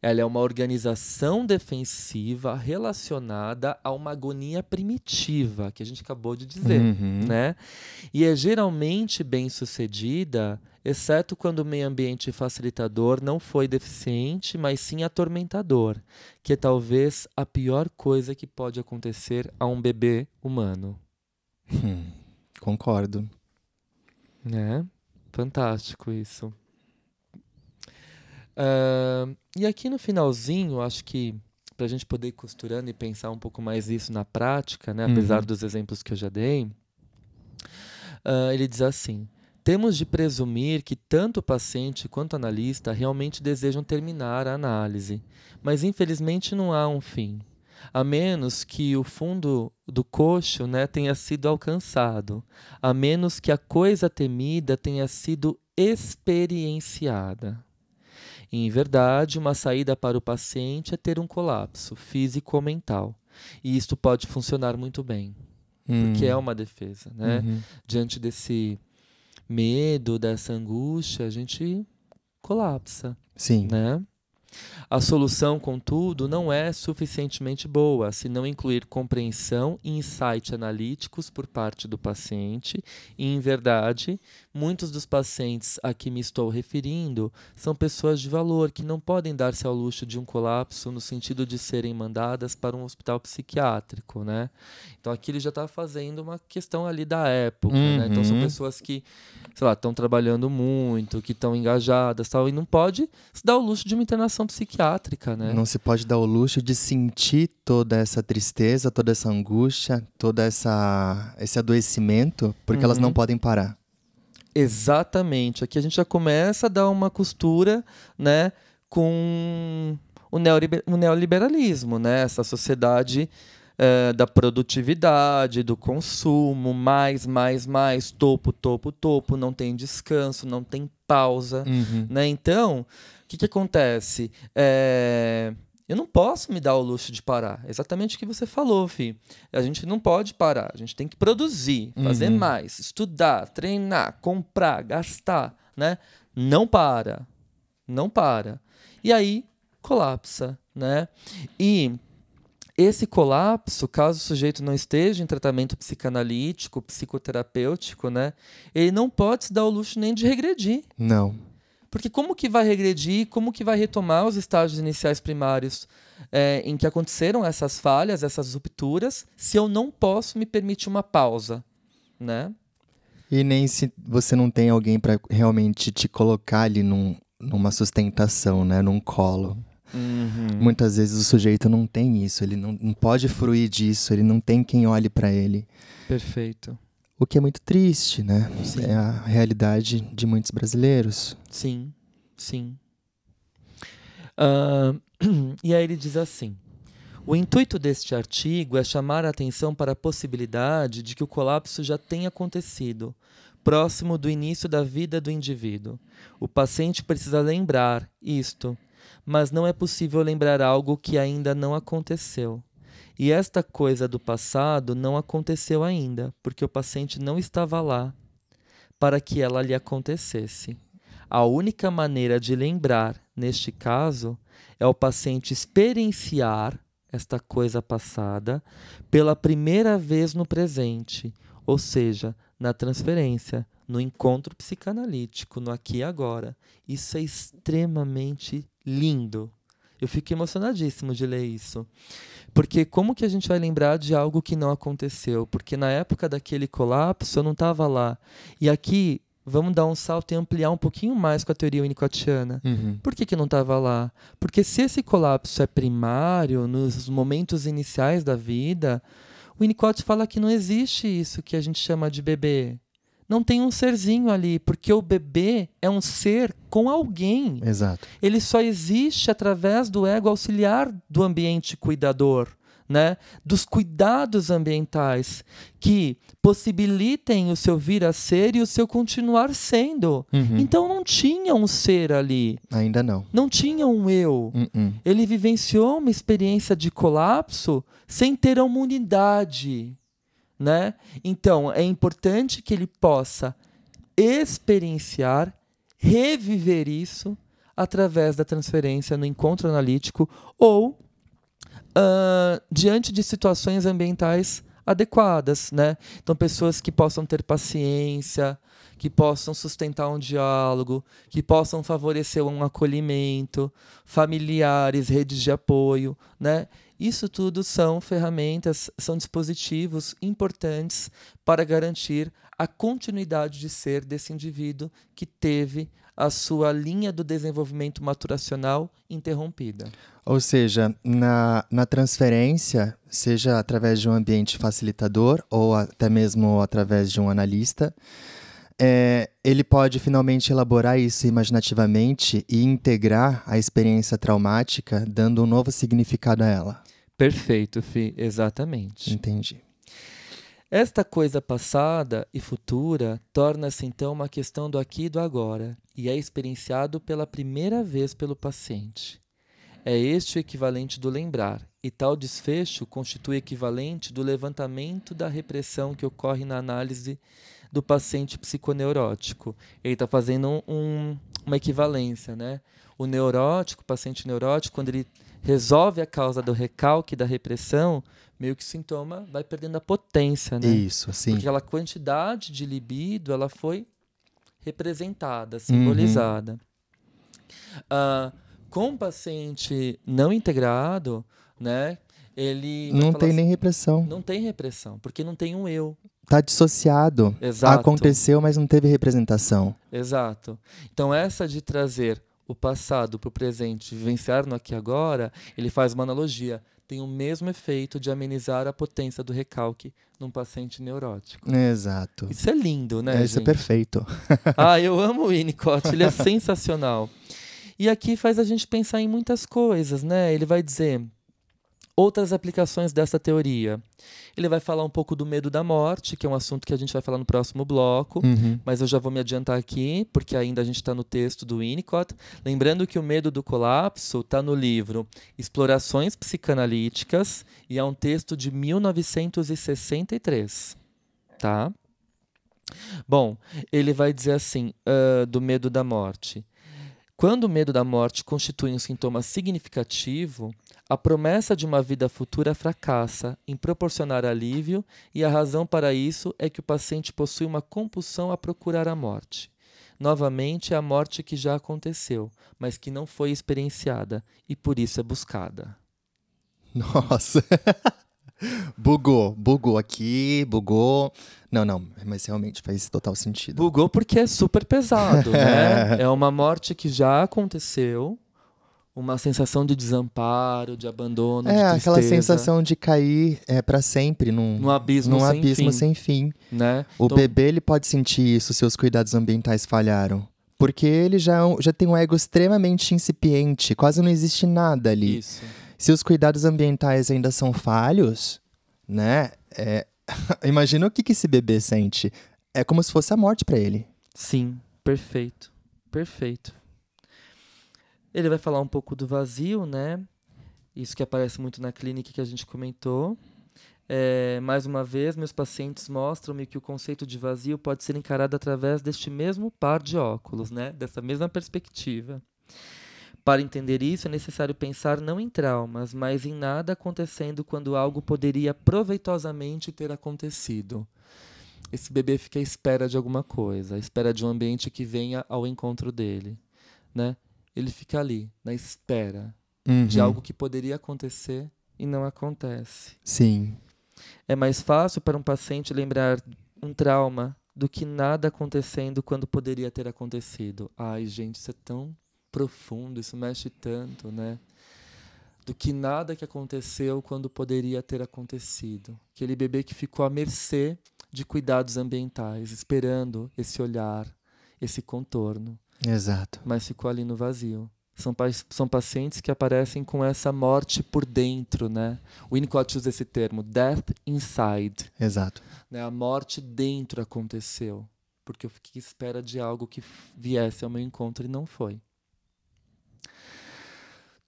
Ela é uma organização defensiva relacionada a uma agonia primitiva, que a gente acabou de dizer. Uhum. Né? E é geralmente bem sucedida, exceto quando o meio ambiente facilitador não foi deficiente, mas sim atormentador, que é talvez a pior coisa que pode acontecer a um bebê humano. Hum. Concordo. É, fantástico isso. Uh, e aqui no finalzinho, acho que para a gente poder ir costurando e pensar um pouco mais isso na prática, né, apesar uhum. dos exemplos que eu já dei, uh, ele diz assim: temos de presumir que tanto o paciente quanto o analista realmente desejam terminar a análise, mas infelizmente não há um fim, a menos que o fundo do coxo né, tenha sido alcançado, a menos que a coisa temida tenha sido experienciada. Em verdade, uma saída para o paciente é ter um colapso físico ou mental, e isto pode funcionar muito bem, hum. porque é uma defesa, né? Uhum. Diante desse medo, dessa angústia, a gente colapsa. Sim. Né? A solução, contudo, não é suficientemente boa se não incluir compreensão e insight analíticos por parte do paciente. E, em verdade, muitos dos pacientes a que me estou referindo são pessoas de valor que não podem dar-se ao luxo de um colapso no sentido de serem mandadas para um hospital psiquiátrico, né? Então aqui ele já está fazendo uma questão ali da época, uhum. né? Então são uhum. pessoas que, sei lá, estão trabalhando muito, que estão engajadas, tal, e não pode se dar o luxo de uma internação psiquiátrica, né? Não se pode dar o luxo de sentir toda essa tristeza, toda essa angústia, todo essa esse adoecimento, porque uhum. elas não uhum. podem parar. Exatamente. Aqui a gente já começa a dar uma costura, né, com o, neoliber o neoliberalismo, né? Essa sociedade é, da produtividade, do consumo, mais, mais, mais, topo, topo, topo, não tem descanso, não tem pausa, uhum. né? Então, o que, que acontece? É eu não posso me dar o luxo de parar. É exatamente o que você falou, Fi. A gente não pode parar. A gente tem que produzir, fazer uhum. mais, estudar, treinar, comprar, gastar, né? Não para. Não para. E aí colapsa, né? E esse colapso, caso o sujeito não esteja em tratamento psicanalítico, psicoterapêutico, né, ele não pode se dar o luxo nem de regredir. Não. Porque como que vai regredir, como que vai retomar os estágios iniciais primários é, em que aconteceram essas falhas, essas rupturas, se eu não posso me permitir uma pausa, né? E nem se você não tem alguém para realmente te colocar ali num, numa sustentação, né? Num colo. Uhum. Muitas vezes o sujeito não tem isso, ele não, não pode fruir disso, ele não tem quem olhe para ele. Perfeito. O que é muito triste, né? Sim. É a realidade de muitos brasileiros. Sim, sim. Uh, *clears throat* e aí ele diz assim: o intuito deste artigo é chamar a atenção para a possibilidade de que o colapso já tenha acontecido, próximo do início da vida do indivíduo. O paciente precisa lembrar isto, mas não é possível lembrar algo que ainda não aconteceu. E esta coisa do passado não aconteceu ainda, porque o paciente não estava lá para que ela lhe acontecesse. A única maneira de lembrar, neste caso, é o paciente experienciar esta coisa passada pela primeira vez no presente, ou seja, na transferência, no encontro psicanalítico, no aqui e agora. Isso é extremamente lindo. Eu fico emocionadíssimo de ler isso. Porque como que a gente vai lembrar de algo que não aconteceu? Porque na época daquele colapso eu não estava lá. E aqui vamos dar um salto e ampliar um pouquinho mais com a teoria winnicottiana. Uhum. Por que, que não estava lá? Porque se esse colapso é primário, nos momentos iniciais da vida, o Winnicott fala que não existe isso que a gente chama de bebê não tem um serzinho ali, porque o bebê é um ser com alguém. Exato. Ele só existe através do ego auxiliar do ambiente cuidador. Né, dos cuidados ambientais que possibilitem o seu vir a ser e o seu continuar sendo. Uhum. Então não tinha um ser ali. Ainda não. Não tinha um eu. Uhum. Ele vivenciou uma experiência de colapso sem ter uma unidade né? Então, é importante que ele possa experienciar, reviver isso através da transferência no encontro analítico ou uh, diante de situações ambientais adequadas, né? Então, pessoas que possam ter paciência, que possam sustentar um diálogo, que possam favorecer um acolhimento, familiares, redes de apoio, né? Isso tudo são ferramentas, são dispositivos importantes para garantir a continuidade de ser desse indivíduo que teve a sua linha do desenvolvimento maturacional interrompida. Ou seja, na, na transferência, seja através de um ambiente facilitador ou até mesmo através de um analista, é, ele pode finalmente elaborar isso imaginativamente e integrar a experiência traumática, dando um novo significado a ela. Perfeito, Fi, exatamente. Entendi. Esta coisa passada e futura torna-se então uma questão do aqui e do agora e é experienciado pela primeira vez pelo paciente. É este o equivalente do lembrar, e tal desfecho constitui equivalente do levantamento da repressão que ocorre na análise do paciente psiconeurótico. Ele está fazendo um, uma equivalência, né? O neurótico, o paciente neurótico, quando ele resolve a causa do recalque da repressão, meio que o sintoma vai perdendo a potência, né? Isso, sim. Porque aquela quantidade de libido, ela foi representada, simbolizada. Uhum. Uh, com o paciente não integrado, né? Ele não tem assim, nem repressão. Não tem repressão, porque não tem um eu. Tá dissociado. Exato. Aconteceu, mas não teve representação. Exato. Então essa de trazer o passado para o presente, vivenciar no aqui e agora, ele faz uma analogia. Tem o mesmo efeito de amenizar a potência do recalque num paciente neurótico. Exato. Isso é lindo, né? Isso é perfeito. *laughs* ah, eu amo o Winnicott, ele é *laughs* sensacional. E aqui faz a gente pensar em muitas coisas, né? Ele vai dizer outras aplicações dessa teoria. Ele vai falar um pouco do medo da morte, que é um assunto que a gente vai falar no próximo bloco, uhum. mas eu já vou me adiantar aqui, porque ainda a gente está no texto do Winnicott. Lembrando que o medo do colapso está no livro Explorações Psicanalíticas e é um texto de 1963. Tá? Bom, ele vai dizer assim, uh, do medo da morte. Quando o medo da morte constitui um sintoma significativo, a promessa de uma vida futura fracassa em proporcionar alívio, e a razão para isso é que o paciente possui uma compulsão a procurar a morte. Novamente, é a morte que já aconteceu, mas que não foi experienciada e por isso é buscada. Nossa! *laughs* bugou, bugou aqui, bugou. Não, não, mas realmente faz total sentido. Bugou porque é super pesado, né? *laughs* é uma morte que já aconteceu, uma sensação de desamparo, de abandono, é, de aquela sensação de cair é, para sempre num, num abismo, num sem, abismo fim. sem fim. Né? O então... bebê ele pode sentir isso se os cuidados ambientais falharam. Porque ele já, é já tem um ego extremamente incipiente, quase não existe nada ali. Isso. Se os cuidados ambientais ainda são falhos, né? É... *laughs* Imagina o que, que esse bebê sente. É como se fosse a morte para ele. Sim, perfeito. Perfeito. Ele vai falar um pouco do vazio, né? Isso que aparece muito na clínica que a gente comentou. É, mais uma vez, meus pacientes mostram-me que o conceito de vazio pode ser encarado através deste mesmo par de óculos, né? dessa mesma perspectiva. Para entender isso, é necessário pensar não em traumas, mas em nada acontecendo quando algo poderia proveitosamente ter acontecido. Esse bebê fica à espera de alguma coisa, à espera de um ambiente que venha ao encontro dele. Né? ele fica ali, na espera uhum. de algo que poderia acontecer e não acontece. Sim. É mais fácil para um paciente lembrar um trauma do que nada acontecendo quando poderia ter acontecido. Ai, gente, isso é tão profundo, isso mexe tanto, né? Do que nada que aconteceu quando poderia ter acontecido. Aquele bebê que ficou à mercê de cuidados ambientais, esperando esse olhar, esse contorno. Exato. Mas ficou ali no vazio. São, são pacientes que aparecem com essa morte por dentro, né? O Winnicott usa esse termo, death inside. Exato. Né? A morte dentro aconteceu. Porque eu fiquei à espera de algo que viesse ao meu encontro e não foi.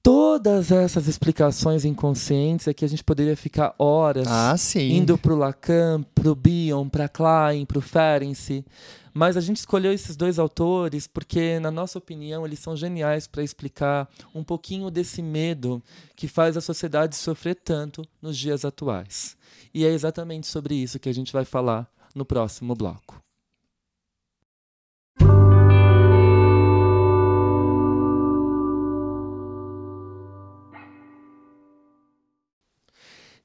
Todas essas explicações inconscientes é que a gente poderia ficar horas ah, indo para o Lacan, para o Bion, para Klein, para o Ferenczi. Mas a gente escolheu esses dois autores porque, na nossa opinião, eles são geniais para explicar um pouquinho desse medo que faz a sociedade sofrer tanto nos dias atuais. E é exatamente sobre isso que a gente vai falar no próximo bloco.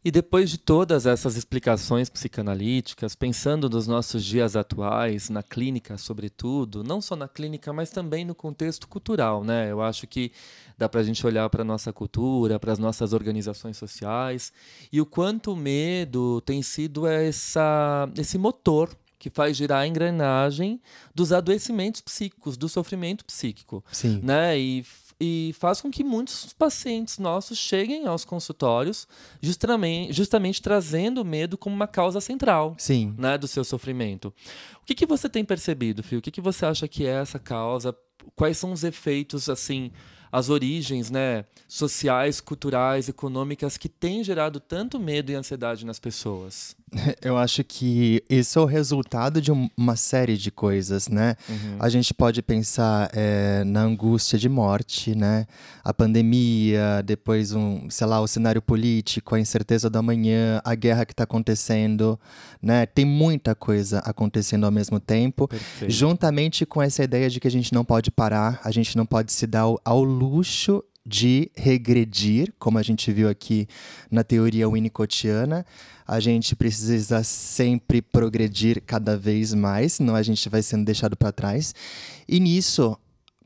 E depois de todas essas explicações psicanalíticas, pensando nos nossos dias atuais, na clínica sobretudo, não só na clínica, mas também no contexto cultural, né? Eu acho que dá para a gente olhar para a nossa cultura, para as nossas organizações sociais, e o quanto o medo tem sido essa, esse motor que faz girar a engrenagem dos adoecimentos psíquicos, do sofrimento psíquico. Sim. Né? E e faz com que muitos pacientes nossos cheguem aos consultórios justamente, justamente trazendo o medo como uma causa central Sim. Né, do seu sofrimento. O que, que você tem percebido, Fio? O que, que você acha que é essa causa? Quais são os efeitos, assim, as origens né, sociais, culturais, econômicas que têm gerado tanto medo e ansiedade nas pessoas? *laughs* Eu acho que isso é o resultado de uma série de coisas, né? Uhum. A gente pode pensar é, na angústia de morte, né? A pandemia, depois um, sei lá, o cenário político, a incerteza do amanhã, a guerra que está acontecendo, né? Tem muita coisa acontecendo ao mesmo tempo, Perfeito. juntamente com essa ideia de que a gente não pode parar, a gente não pode se dar ao, ao luxo de regredir, como a gente viu aqui na teoria winnicottiana. A gente precisa sempre progredir cada vez mais, senão a gente vai sendo deixado para trás. E nisso,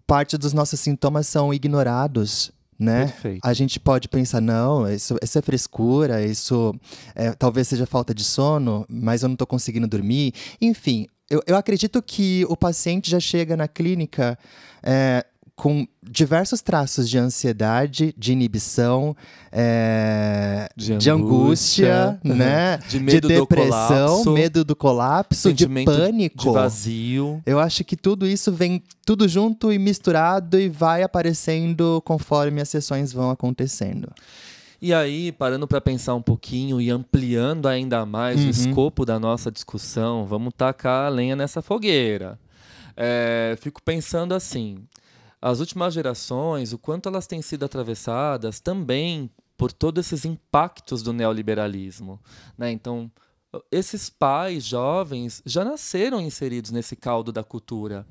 parte dos nossos sintomas são ignorados né? Perfeito. A gente pode pensar, não, isso, isso é frescura, isso é, talvez seja falta de sono, mas eu não estou conseguindo dormir. Enfim, eu, eu acredito que o paciente já chega na clínica é, com diversos traços de ansiedade, de inibição, é, de, de, angústia, né? de, medo de depressão, do medo do colapso, de pânico, de vazio. Eu acho que tudo isso vem tudo junto e misturado e vai aparecendo conforme as sessões vão acontecendo. E aí, parando para pensar um pouquinho e ampliando ainda mais uhum. o escopo da nossa discussão, vamos tacar a lenha nessa fogueira. É, fico pensando assim: as últimas gerações, o quanto elas têm sido atravessadas também por todos esses impactos do neoliberalismo. Né? Então, esses pais jovens já nasceram inseridos nesse caldo da cultura.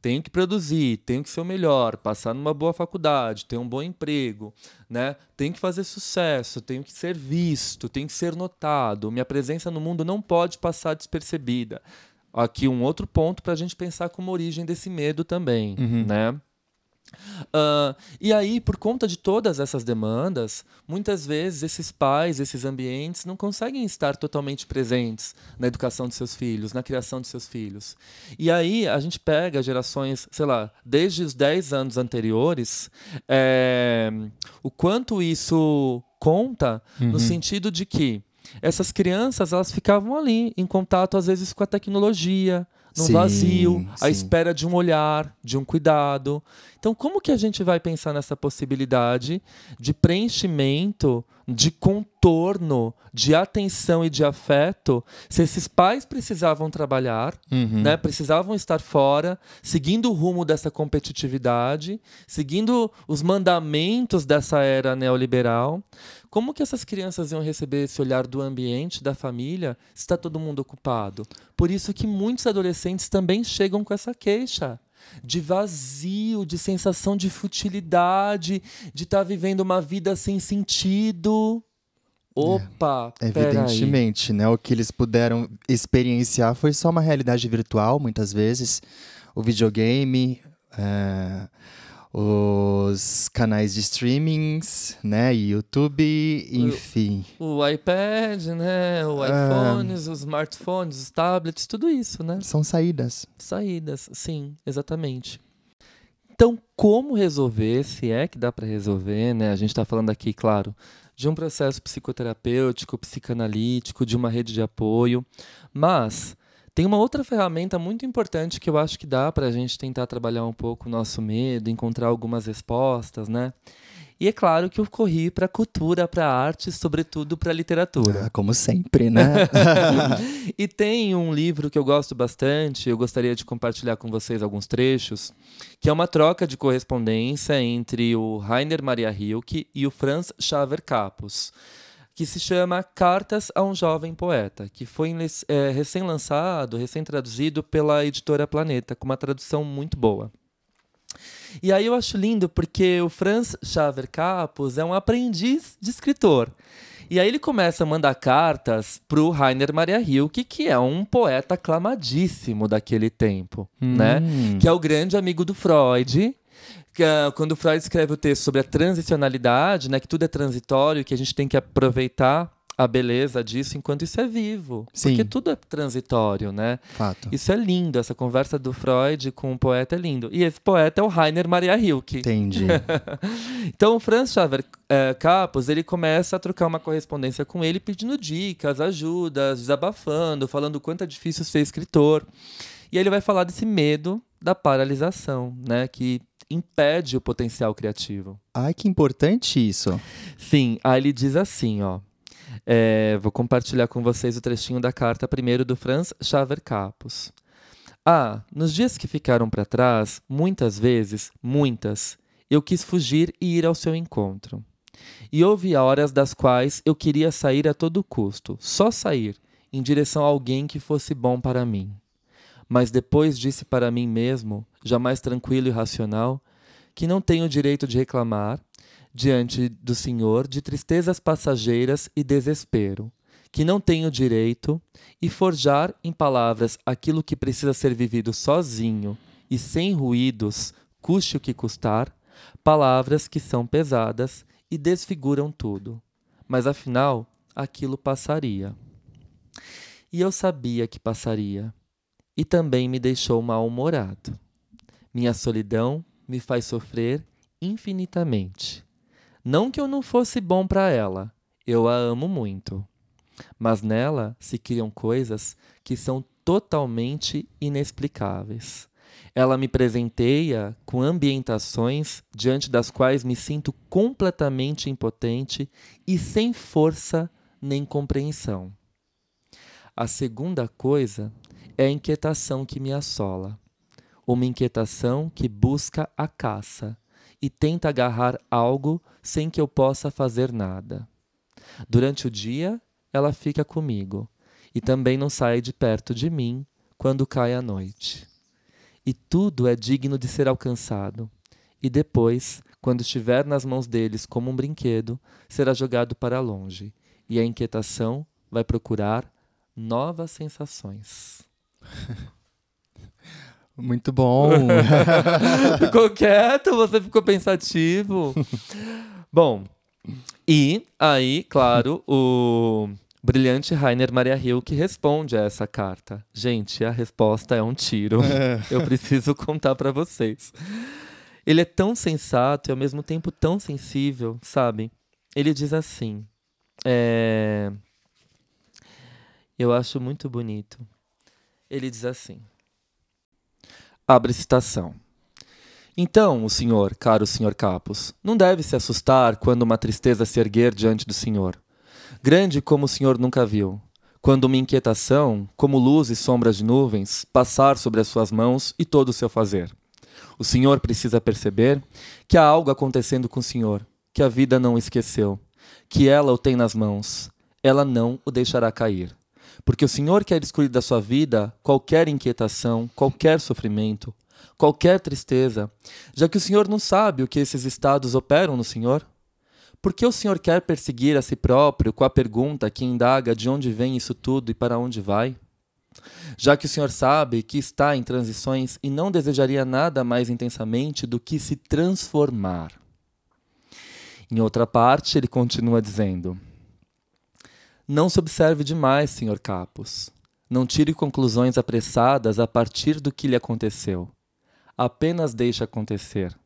Tenho que produzir, tenho que ser o melhor, passar numa boa faculdade, ter um bom emprego, né? Tenho que fazer sucesso, tenho que ser visto, tenho que ser notado. Minha presença no mundo não pode passar despercebida. Aqui um outro ponto para a gente pensar como origem desse medo também, uhum. né? Uh, e aí, por conta de todas essas demandas, muitas vezes esses pais, esses ambientes não conseguem estar totalmente presentes na educação de seus filhos, na criação de seus filhos. E aí a gente pega gerações, sei lá, desde os 10 anos anteriores, é, o quanto isso conta uhum. no sentido de que essas crianças elas ficavam ali em contato às vezes com a tecnologia, no sim, vazio, sim. à espera de um olhar, de um cuidado. Então, como que a gente vai pensar nessa possibilidade de preenchimento, de contorno, de atenção e de afeto, se esses pais precisavam trabalhar, uhum. né, precisavam estar fora, seguindo o rumo dessa competitividade, seguindo os mandamentos dessa era neoliberal? Como que essas crianças iam receber esse olhar do ambiente, da família, se está todo mundo ocupado? Por isso que muitos adolescentes também chegam com essa queixa de vazio, de sensação de futilidade, de estar tá vivendo uma vida sem sentido. Opa, é, evidentemente, né? O que eles puderam experienciar foi só uma realidade virtual, muitas vezes. O videogame, é, os canais de streamings, né? YouTube, enfim. O, o iPad, né? O iPhone, os smartphones, os tablets, tudo isso, né? São saídas. Saídas, sim, exatamente. Então, como resolver, se é que dá para resolver, né? A gente está falando aqui, claro, de um processo psicoterapêutico, psicanalítico, de uma rede de apoio, mas tem uma outra ferramenta muito importante que eu acho que dá para a gente tentar trabalhar um pouco o nosso medo, encontrar algumas respostas, né? E é claro que eu corri para cultura, para arte, sobretudo para literatura. Ah, como sempre, né? *laughs* e tem um livro que eu gosto bastante, eu gostaria de compartilhar com vocês alguns trechos, que é uma troca de correspondência entre o Rainer Maria Rilke e o Franz Xaver Capus que se chama Cartas a um Jovem Poeta, que foi é, recém-lançado, recém-traduzido pela editora Planeta, com uma tradução muito boa. E aí eu acho lindo porque o Franz Xaver Capus é um aprendiz de escritor. E aí ele começa a mandar cartas pro Rainer Maria Rilke, que é um poeta aclamadíssimo daquele tempo, né? Hum. Que é o grande amigo do Freud. Ah, quando o Freud escreve o texto sobre a transicionalidade, né, que tudo é transitório, que a gente tem que aproveitar a beleza disso enquanto isso é vivo. Sim. Porque tudo é transitório, né? Fato. Isso é lindo, essa conversa do Freud com o poeta é lindo. E esse poeta é o Rainer Maria Rilke. Entendi. *laughs* Então o Franz Xaver eh, Capos, ele começa a trocar uma correspondência com ele, pedindo dicas, ajudas, desabafando, falando o quanto é difícil ser escritor. E aí ele vai falar desse medo da paralisação, né, que impede o potencial criativo. Ai, que importante isso. Sim, aí ele diz assim, ó. É, vou compartilhar com vocês o trechinho da carta primeiro do Franz Xaver Capos. Ah, nos dias que ficaram para trás, muitas vezes, muitas, eu quis fugir e ir ao seu encontro. E houve horas das quais eu queria sair a todo custo, só sair, em direção a alguém que fosse bom para mim. Mas depois disse para mim mesmo, já mais tranquilo e racional, que não tenho direito de reclamar, diante do Senhor, de tristezas passageiras e desespero, que não tenho direito, e forjar em palavras aquilo que precisa ser vivido sozinho e sem ruídos, custe o que custar, palavras que são pesadas e desfiguram tudo. Mas afinal, aquilo passaria. E eu sabia que passaria, e também me deixou mal-humorado. Minha solidão me faz sofrer infinitamente. Não que eu não fosse bom para ela, eu a amo muito. Mas nela se criam coisas que são totalmente inexplicáveis. Ela me presenteia com ambientações diante das quais me sinto completamente impotente e sem força nem compreensão. A segunda coisa é a inquietação que me assola. Uma inquietação que busca a caça e tenta agarrar algo sem que eu possa fazer nada. Durante o dia, ela fica comigo e também não sai de perto de mim quando cai a noite. E tudo é digno de ser alcançado. E depois, quando estiver nas mãos deles como um brinquedo, será jogado para longe, e a inquietação vai procurar novas sensações. *laughs* Muito bom. *laughs* ficou quieto? Você ficou pensativo? Bom, e aí, claro, o brilhante Rainer Maria Rilke responde a essa carta. Gente, a resposta é um tiro. *laughs* Eu preciso contar para vocês. Ele é tão sensato e ao mesmo tempo tão sensível, sabe? Ele diz assim. É... Eu acho muito bonito. Ele diz assim. Abre citação. Então, o senhor, caro senhor Capos, não deve se assustar quando uma tristeza se erguer diante do senhor. Grande como o senhor nunca viu. Quando uma inquietação, como luz e sombras de nuvens, passar sobre as suas mãos e todo o seu fazer. O senhor precisa perceber que há algo acontecendo com o senhor, que a vida não o esqueceu, que ela o tem nas mãos, ela não o deixará cair. Porque o Senhor quer excluir da sua vida qualquer inquietação, qualquer sofrimento, qualquer tristeza, já que o Senhor não sabe o que esses estados operam no Senhor? Por que o Senhor quer perseguir a si próprio com a pergunta que indaga de onde vem isso tudo e para onde vai? Já que o Senhor sabe que está em transições e não desejaria nada mais intensamente do que se transformar. Em outra parte, ele continua dizendo: Não se observe demais, Senhor Capos. Não tire conclusões apressadas a partir do que lhe aconteceu. Apenas deixe acontecer.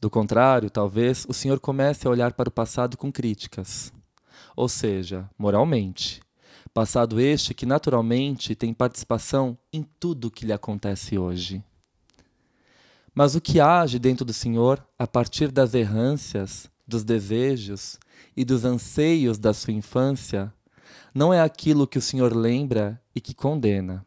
Do contrário, talvez o Senhor comece a olhar para o passado com críticas. Ou seja, moralmente. Passado este que naturalmente tem participação em tudo o que lhe acontece hoje. Mas o que age dentro do Senhor a partir das errâncias, dos desejos e dos anseios da sua infância não é aquilo que o Senhor lembra e que condena.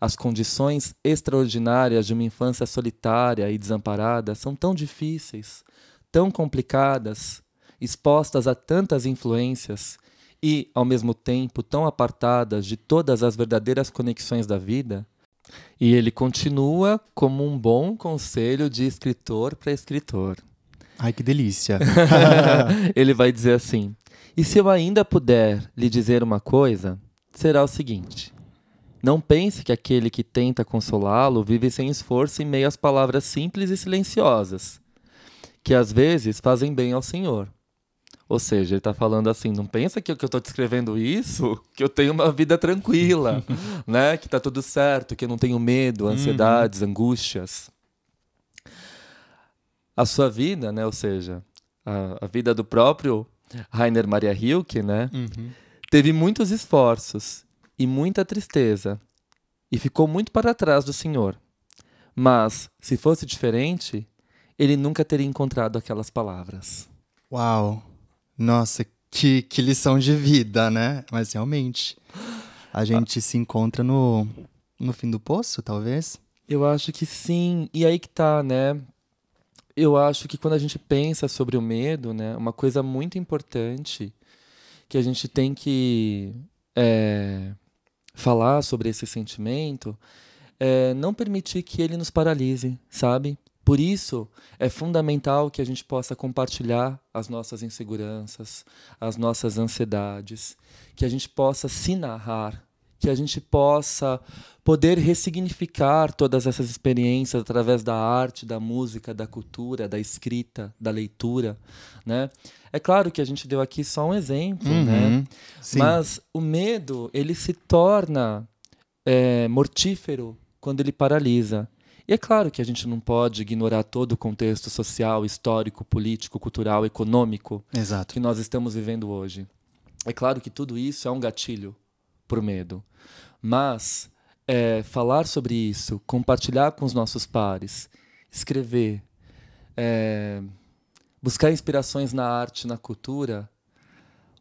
As condições extraordinárias de uma infância solitária e desamparada são tão difíceis, tão complicadas, expostas a tantas influências e, ao mesmo tempo, tão apartadas de todas as verdadeiras conexões da vida. E ele continua como um bom conselho de escritor para escritor. Ai, que delícia. *laughs* *laughs* ele vai dizer assim: E se eu ainda puder lhe dizer uma coisa, será o seguinte: não pense que aquele que tenta consolá-lo vive sem esforço em meio às palavras simples e silenciosas, que às vezes fazem bem ao Senhor. Ou seja, ele está falando assim, não pensa que, que eu estou descrevendo isso, que eu tenho uma vida tranquila, *laughs* né? Que está tudo certo, que eu não tenho medo, ansiedades, uhum. angústias. A sua vida, né? Ou seja, a, a vida do próprio Rainer Maria Hilke, né? Uhum. Teve muitos esforços e muita tristeza, e ficou muito para trás do Senhor. Mas, se fosse diferente, ele nunca teria encontrado aquelas palavras. Uau! Nossa, que, que lição de vida, né? Mas realmente, a gente ah. se encontra no, no fim do poço, talvez? Eu acho que sim. E aí que tá, né? Eu acho que quando a gente pensa sobre o medo, né, uma coisa muito importante que a gente tem que é, falar sobre esse sentimento é não permitir que ele nos paralise, sabe? Por isso, é fundamental que a gente possa compartilhar as nossas inseguranças, as nossas ansiedades, que a gente possa se narrar, que a gente possa poder ressignificar todas essas experiências através da arte, da música, da cultura, da escrita, da leitura, né? É claro que a gente deu aqui só um exemplo, uhum, né? Sim. Mas o medo ele se torna é, mortífero quando ele paralisa. E é claro que a gente não pode ignorar todo o contexto social, histórico, político, cultural, econômico Exato. que nós estamos vivendo hoje. É claro que tudo isso é um gatilho o medo. Mas é, falar sobre isso, compartilhar com os nossos pares, escrever, é, buscar inspirações na arte, na cultura,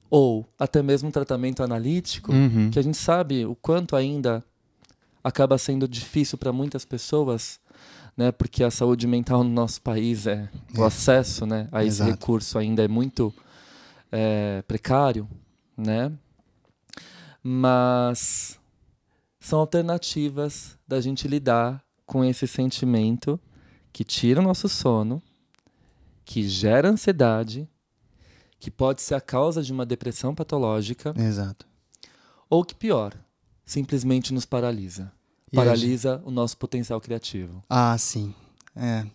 ou até mesmo um tratamento analítico, uhum. que a gente sabe o quanto ainda acaba sendo difícil para muitas pessoas, né? Porque a saúde mental no nosso país é, é. o acesso, né, a esse Exato. recurso ainda é muito é, precário, né? Mas são alternativas da gente lidar com esse sentimento que tira o nosso sono, que gera ansiedade, que pode ser a causa de uma depressão patológica. Exato. Ou que pior, simplesmente nos paralisa. E paralisa gente... o nosso potencial criativo. Ah, sim. É.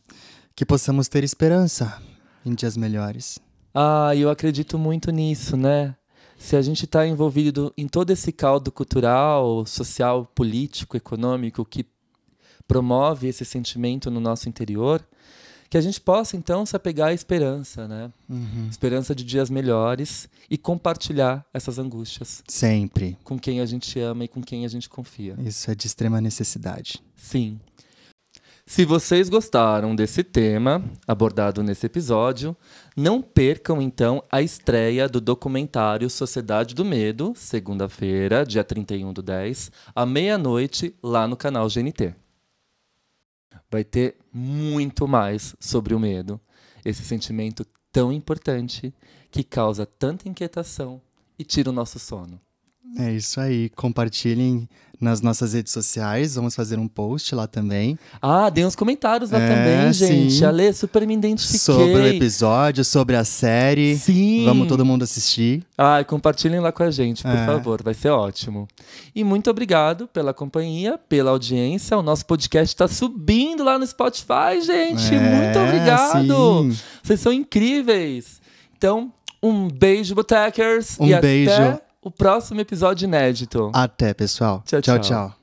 Que possamos ter esperança em dias melhores. Ah, eu acredito muito nisso, né? Se a gente está envolvido em todo esse caldo cultural, social, político, econômico que promove esse sentimento no nosso interior, que a gente possa então se apegar à esperança, né? Uhum. Esperança de dias melhores e compartilhar essas angústias. Sempre. Com quem a gente ama e com quem a gente confia. Isso é de extrema necessidade. Sim. Se vocês gostaram desse tema abordado nesse episódio, não percam então a estreia do documentário Sociedade do Medo, segunda-feira, dia 31 do 10, à meia-noite, lá no canal GNT. Vai ter muito mais sobre o medo, esse sentimento tão importante que causa tanta inquietação e tira o nosso sono. É isso aí. Compartilhem nas nossas redes sociais. Vamos fazer um post lá também. Ah, dê uns comentários lá é, também, gente. Sim. Ale, super me identifiquei. Sobre o episódio, sobre a série. Sim. Vamos todo mundo assistir. Ah, compartilhem lá com a gente, por é. favor. Vai ser ótimo. E muito obrigado pela companhia, pela audiência. O nosso podcast está subindo lá no Spotify, gente. É, muito obrigado. Sim. Vocês são incríveis. Então, um beijo, Botecers. Um e beijo. Até o próximo episódio inédito. Até, pessoal. tchau. tchau. tchau. tchau.